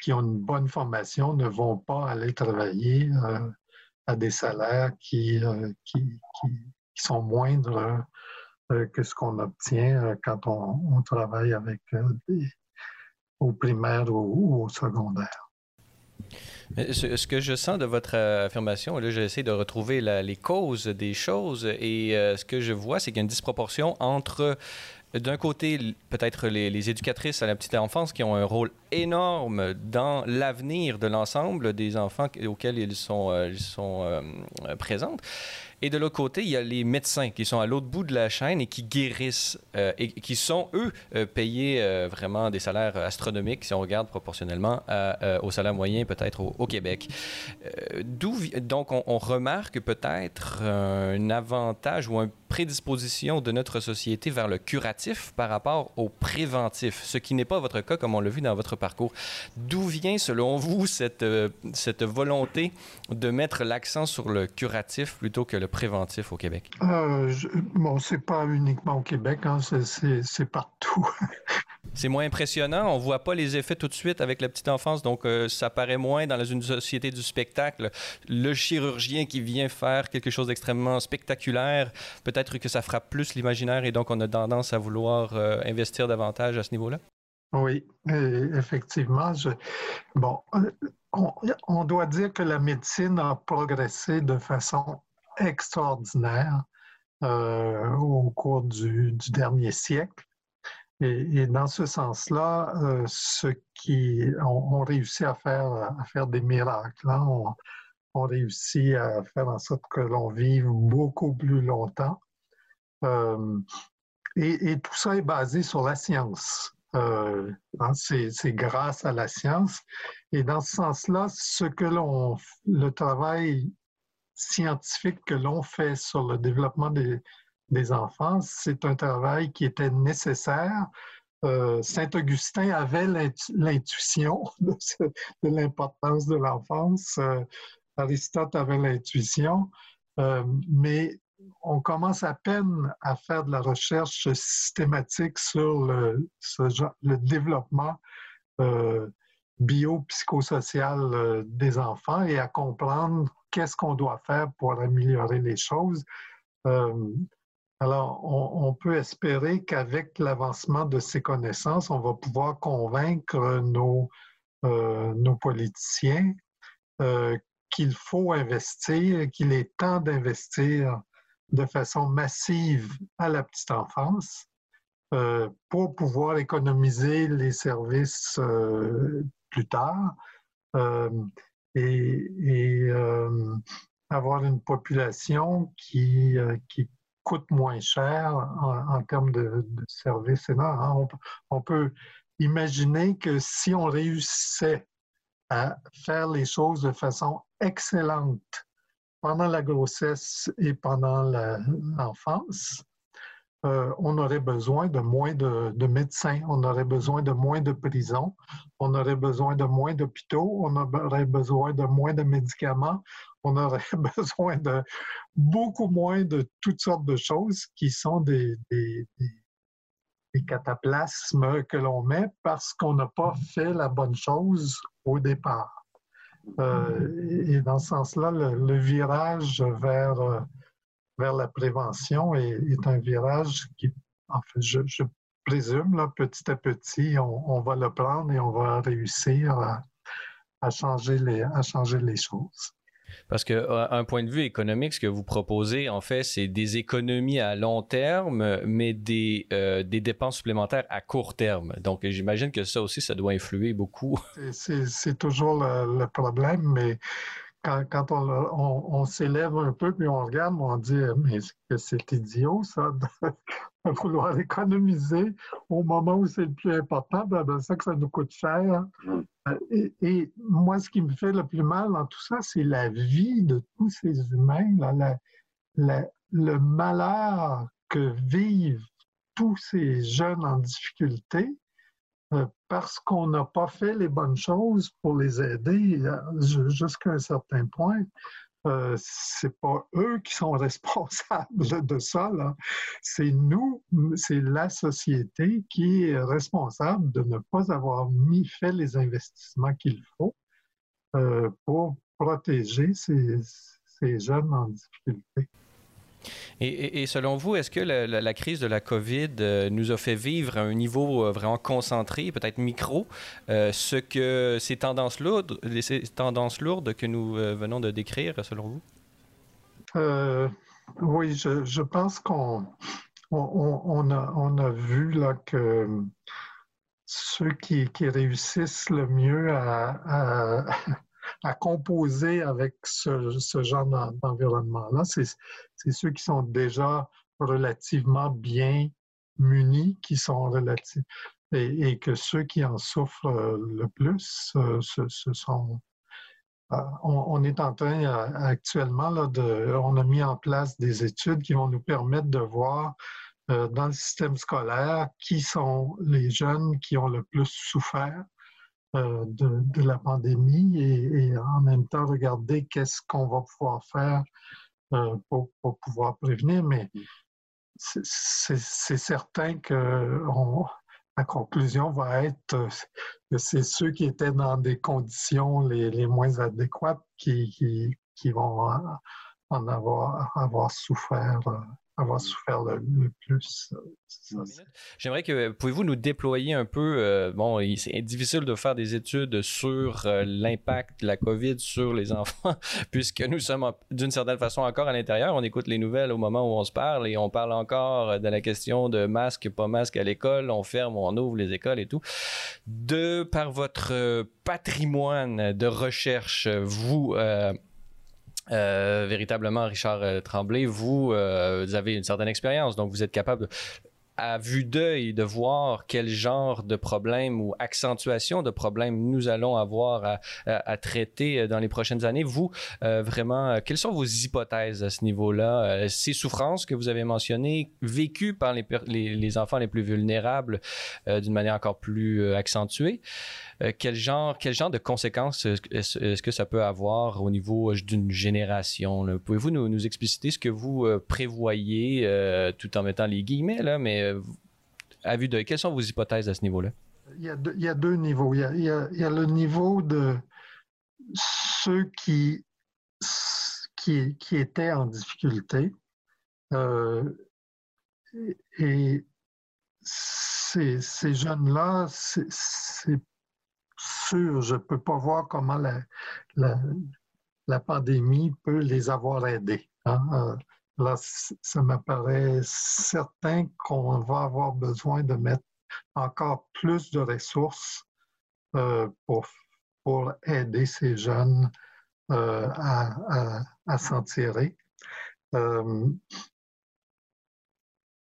qui ont une bonne formation ne vont pas aller travailler à des salaires qui, euh, qui, sont moindres euh, que ce qu'on obtient euh, quand on, travaille avec des, au primaire ou, au secondaire. Ce, que je sens de votre affirmation, là, j'essaie de retrouver les causes des choses et ce que je vois, c'est qu'il y a une disproportion entre d'un côté, peut-être les, éducatrices à la petite enfance qui ont un rôle énorme dans l'avenir de l'ensemble des enfants auxquels ils sont, euh, euh, présentes. Et de l'autre côté, il y a les médecins qui sont à l'autre bout de la chaîne et qui guérissent euh, et qui sont, eux, euh, payés euh, vraiment des salaires astronomiques si on regarde proportionnellement au salaire moyen peut-être au, Québec. D'où donc on, remarque peut-être un avantage ou une prédisposition de notre société vers le curatif par rapport au préventif, ce qui n'est pas votre cas comme on l'a vu dans votre parcours. D'où vient selon vous cette, cette volonté de mettre l'accent sur le curatif plutôt que le préventif au Québec? Euh, bon, c'est pas uniquement au Québec, hein, c'est partout. <laughs> c'est moins impressionnant. On voit pas les effets tout de suite avec la petite enfance, donc euh, ça paraît moins dans une société du spectacle. Le chirurgien qui vient faire quelque chose d'extrêmement spectaculaire, peut-être que ça frappe plus l'imaginaire et donc on a tendance à vouloir euh, investir davantage à ce niveau-là? Oui, effectivement. Je... Bon, euh, on, on, doit dire que la médecine a progressé de façon extraordinaire euh, au cours du, dernier siècle. Et, dans ce sens-là, euh, ceux qui ont, réussi à faire, à faire des miracles, hein, ont, réussi à faire en sorte que l'on vive beaucoup plus longtemps. Euh, et, tout ça est basé sur la science. Hein, c'est grâce à la science. Et dans ce sens-là, ce que l'on, le travail scientifique que l'on fait sur le développement des, enfants, c'est un travail qui était nécessaire. Euh, Saint-Augustin avait l'intuition <laughs> de, l'importance de l'enfance. Euh, Aristote avait l'intuition, euh, mais on commence à peine à faire de la recherche systématique sur le, le développement bio-psychosocial des enfants et à comprendre qu'est-ce qu'on doit faire pour améliorer les choses. Euh, alors, on, peut espérer qu'avec l'avancement de ces connaissances, on va pouvoir convaincre nos, euh, nos politiciens euh, qu'il faut investir, qu'il est temps d'investir de façon massive à la petite enfance pour pouvoir économiser les services plus tard et, euh, avoir une population qui, euh, qui, coûte moins cher en, termes de, services. Hein. On, on, peut imaginer que si on réussissait à faire les choses de façon excellente pendant la grossesse et pendant l'enfance, euh, on aurait besoin de moins de, médecins, on aurait besoin de moins de prisons, on aurait besoin de moins d'hôpitaux, on aurait besoin de moins de médicaments, on aurait <laughs> besoin de beaucoup moins de toutes sortes de choses qui sont des, cataplasmes que l'on met parce qu'on n'a pas fait la bonne chose au départ. Euh, et dans ce sens-là, le, virage vers, euh, vers la prévention est, un virage qui, en fait, je, présume, là, petit à petit, on, va le prendre et on va réussir à, changer, les, à changer les choses. Parce que euh, un point de vue économique, ce que vous proposez, en fait, c'est des économies à long terme, mais des, euh, des dépenses supplémentaires à court terme. Donc, j'imagine que ça aussi, ça doit influer beaucoup. C'est toujours le, problème, mais quand, quand on, on, s'élève un peu puis on regarde, on dit mais c'est idiot ça <laughs> de vouloir économiser au moment où c'est le plus important, ben, ça que ça nous coûte cher. Mm. Euh, et, moi, ce qui me fait le plus mal dans tout ça, c'est la vie de tous ces humains, le malheur que vivent tous ces jeunes en difficulté parce qu'on n'a pas fait les bonnes choses pour les aider euh, jusqu'à un certain point. Euh, c'est pas eux qui sont <laughs> responsables de ça. C'est nous, c'est la société qui est responsable de ne pas avoir mis fait les investissements qu'il faut euh, pour protéger ces jeunes en difficulté. Et, selon vous, est-ce que la, crise de la COVID euh, nous a fait vivre à un niveau euh, vraiment concentré, peut-être micro, euh, ce que ces tendances lourdes, ces tendances lourdes que nous venons de décrire, selon vous? oui, je, pense qu'on on, a, vu là, que ceux qui, réussissent le mieux à composer avec ce, genre d'environnement-là. C'est ceux qui sont déjà relativement bien munis, qui sont relatifs, et, que ceux qui en souffrent euh, le plus, euh, ce, sont euh, on, est en train actuellement là, de, on a mis en place des études qui vont nous permettre de voir dans le système scolaire qui sont les jeunes qui ont le plus souffert euh, de, la pandémie et, en même temps regarder qu'est-ce qu'on va pouvoir faire euh, pour, pouvoir prévenir. Mais c'est certain que la conclusion va être que c'est ceux qui étaient dans des conditions les, moins adéquates qui, qui, vont en avoir, avoir souffert euh, avoir souffert le, plus. Euh, J'aimerais que pouvez-vous nous déployer un peu. Euh, bon, c'est difficile de faire des études sur euh, l'impact de la COVID sur les <laughs> enfants, puisque nous sommes d'une certaine façon encore à l'intérieur. On écoute les nouvelles au moment où on se parle et on parle encore de la question de masque, pas masque à l'école. On ferme, on ouvre les écoles et tout. De par votre patrimoine de recherche, vous euh, véritablement, Richard euh, Tremblay, vous, euh, vous avez une certaine expérience, donc vous êtes capable à vue d'œil de voir quel genre de problème ou accentuation de problème nous allons avoir à, traiter dans les prochaines années. Vous, vraiment, quelles sont vos hypothèses à ce niveau-là? ces souffrances que vous avez mentionnées, vécues par les, enfants les plus vulnérables d'une manière encore plus accentuée, euh, quel, genre, quel genre de conséquences est-ce que ça peut avoir au niveau euh, d'une génération? Pouvez-vous nous, expliciter ce que vous euh, prévoyez, tout en mettant les guillemets, là, mais à vue de quelles sont vos hypothèses à ce niveau-là? Il y, a deux, niveaux. Il y a, le niveau de ceux qui, qui, qui étaient en difficulté. et ces, ces jeunes-là, c'est sûr, je ne peux pas voir comment la, la, pandémie peut les avoir aidés. Hein. Euh, là, ça m'apparaît certain qu'on va avoir besoin de mettre encore plus de ressources euh, pour, pour aider ces jeunes euh, à, à, s'en tirer.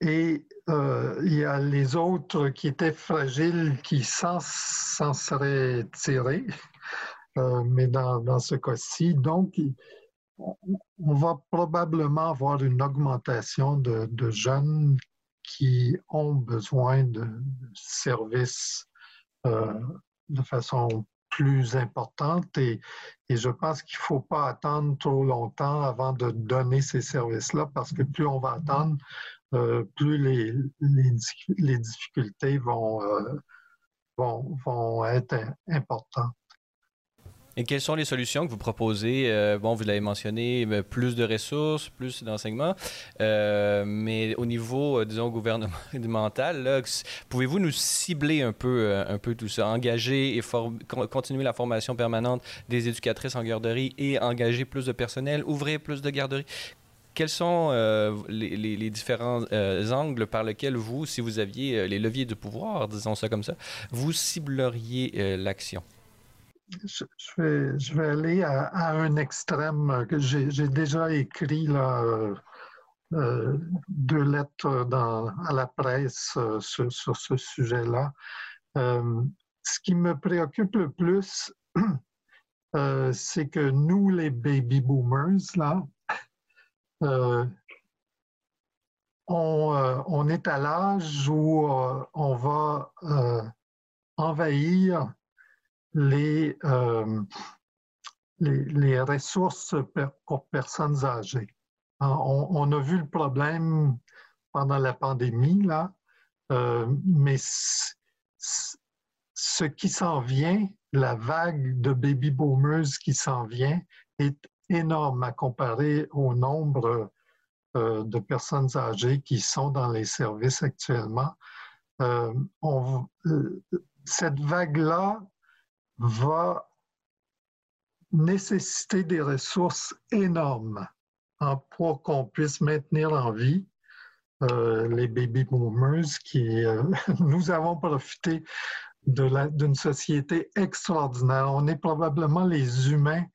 Et il y a les autres qui étaient fragiles qui s'en seraient tirés, mais dans, dans ce cas-ci, donc on va probablement avoir une augmentation de, jeunes qui ont besoin de, services euh, de façon plus importante et, je pense qu'il ne faut pas attendre trop longtemps avant de donner ces services-là parce que plus on va attendre, euh, plus les, les, difficultés vont, euh, vont, vont être importantes. Et quelles sont les solutions que vous proposez? Euh, bon, vous l'avez mentionné, plus de ressources, plus d'enseignement, mais au niveau, disons, <laughs> gouvernemental, pouvez-vous nous cibler un peu, un peu tout ça, engager et continuer la formation permanente des éducatrices en garderie et engager plus de personnel, ouvrir plus de garderies? Quels sont les, différents angles par lesquels vous, si vous aviez les leviers de pouvoir, disons ça comme ça, vous cibleriez l'action? je, vais, aller à, un extrême j'ai déjà écrit euh, euh, deux lettres à la presse euh, sur, ce sujet-là. ce qui me préoccupe le plus, <clears throat> c'est que nous, les baby boomers, là, on, on, est à l'âge où on va envahir euh, les, les, ressources pour personnes âgées. On, a vu le problème pendant la pandémie, là, euh, mais ce qui s'en vient, la vague de baby boomers qui s'en vient, est énorme à comparer au nombre euh, de personnes âgées qui sont dans les services actuellement. on, cette vague-là va nécessiter des ressources énormes pour qu'on puisse maintenir en vie euh, les baby boomers qui euh, <laughs> nous avons profité d'une société extraordinaire. On est probablement les humains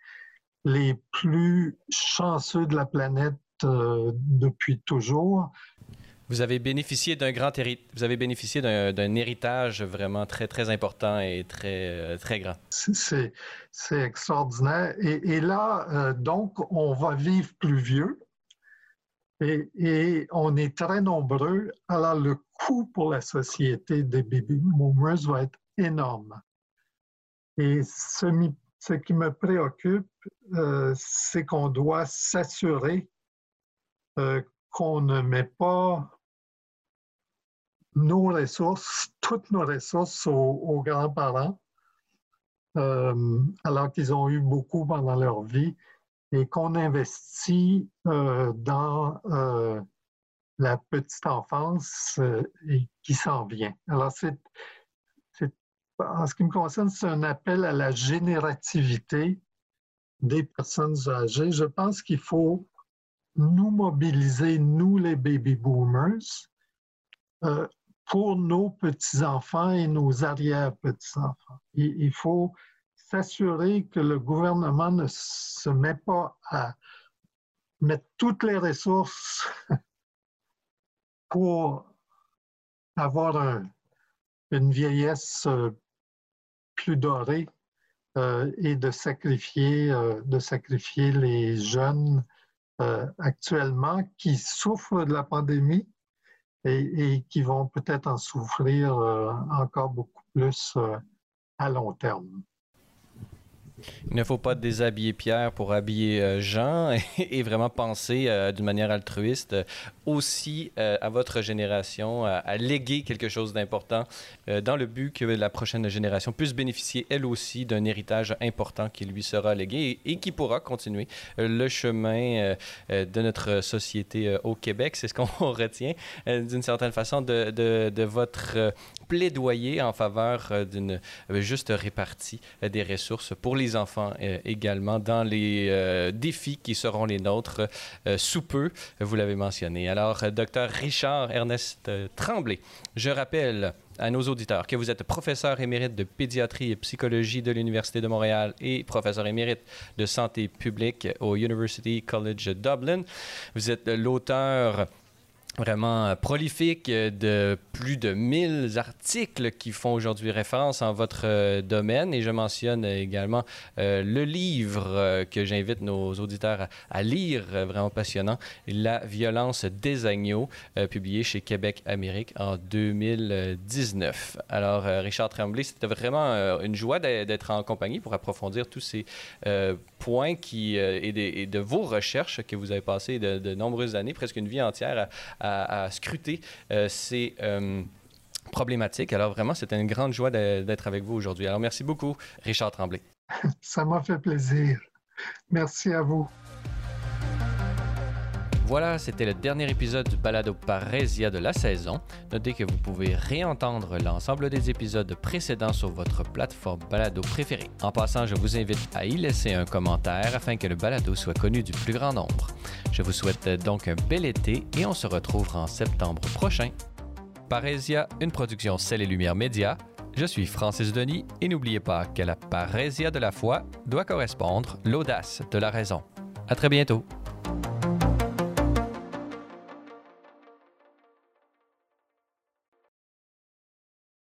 les plus chanceux de la planète euh, depuis toujours. Vous avez bénéficié d'un grand vous avez bénéficié d'un héritage vraiment très très important et très euh, très grand. C'est extraordinaire. Et, là, euh, donc, on va vivre plus vieux. Et, on est très nombreux. Alors, le coût pour la société des baby boomers va être énorme. Et ce, ce qui me préoccupe, euh, c'est qu'on doit s'assurer qu'on ne met pas nos ressources, toutes nos ressources aux, grands-parents, euh, alors qu'ils ont eu beaucoup pendant leur vie, et qu'on investit euh, dans euh, la petite enfance qui s'en vient. Alors, en ce qui me concerne, c'est un appel à la générativité des personnes âgées. Je pense qu'il faut nous mobiliser, nous les baby boomers, pour nos petits-enfants et nos arrière-petits-enfants. Il, faut s'assurer que le gouvernement ne se met pas à mettre toutes les ressources <laughs> pour avoir une vieillesse euh, plus dorée euh, et de sacrifier, euh, de sacrifier les jeunes actuellement qui souffrent de la pandémie et, qui vont peut-être en souffrir euh, encore beaucoup plus euh, à long terme. Il ne faut pas déshabiller Pierre pour habiller euh, Jean <laughs> et, vraiment penser euh, d'une manière altruiste euh, aussi à votre génération, à, léguer quelque chose d'important dans le but que la prochaine génération puisse bénéficier elle aussi d'un héritage important qui lui sera légué et, qui pourra continuer le chemin de notre société au Québec. C'est ce qu'on <laughs> retient d'une certaine façon de, de, votre plaidoyer en faveur d'une juste répartie des ressources pour les enfants euh, également dans les euh, défis qui seront les nôtres euh, sous peu, vous l'avez mentionné. Alors, docteur Richard Ernest Tremblay, je rappelle à nos auditeurs que vous êtes professeur émérite de pédiatrie et psychologie de l'Université de Montréal et professeur émérite de santé publique au University College Dublin. Vous êtes l'auteur vraiment euh, prolifique euh, de plus de 1000 articles qui font aujourd'hui référence en votre euh, domaine. Et je mentionne également le livre que j'invite nos auditeurs à, lire, vraiment passionnant, La violence des agneaux, publié chez Québec Amérique en 2019. Alors, Richard Tremblay, c'était vraiment une joie d'être en compagnie pour approfondir tous ces points qui, et, de, vos recherches que vous avez passé de, nombreuses années, presque une vie entière à, scruter euh, ces euh, problématiques. Alors vraiment, c'était une grande joie d'être avec vous aujourd'hui. Alors merci beaucoup, Richard Tremblay. <laughs> Ça m'a fait plaisir. Merci à vous. Voilà, c'était le dernier épisode du Balado Parésia de la saison. Notez que vous pouvez réentendre l'ensemble des épisodes précédents sur votre plateforme Balado préférée. En passant, je vous invite à y laisser un commentaire afin que le Balado soit connu du plus grand nombre. Je vous souhaite donc un bel été et on se retrouvera en septembre prochain. Parésia, une production Celle et Lumière Média. Je suis Francis Denis et n'oubliez pas que la parésia de la foi doit correspondre l'audace de la raison. À très bientôt.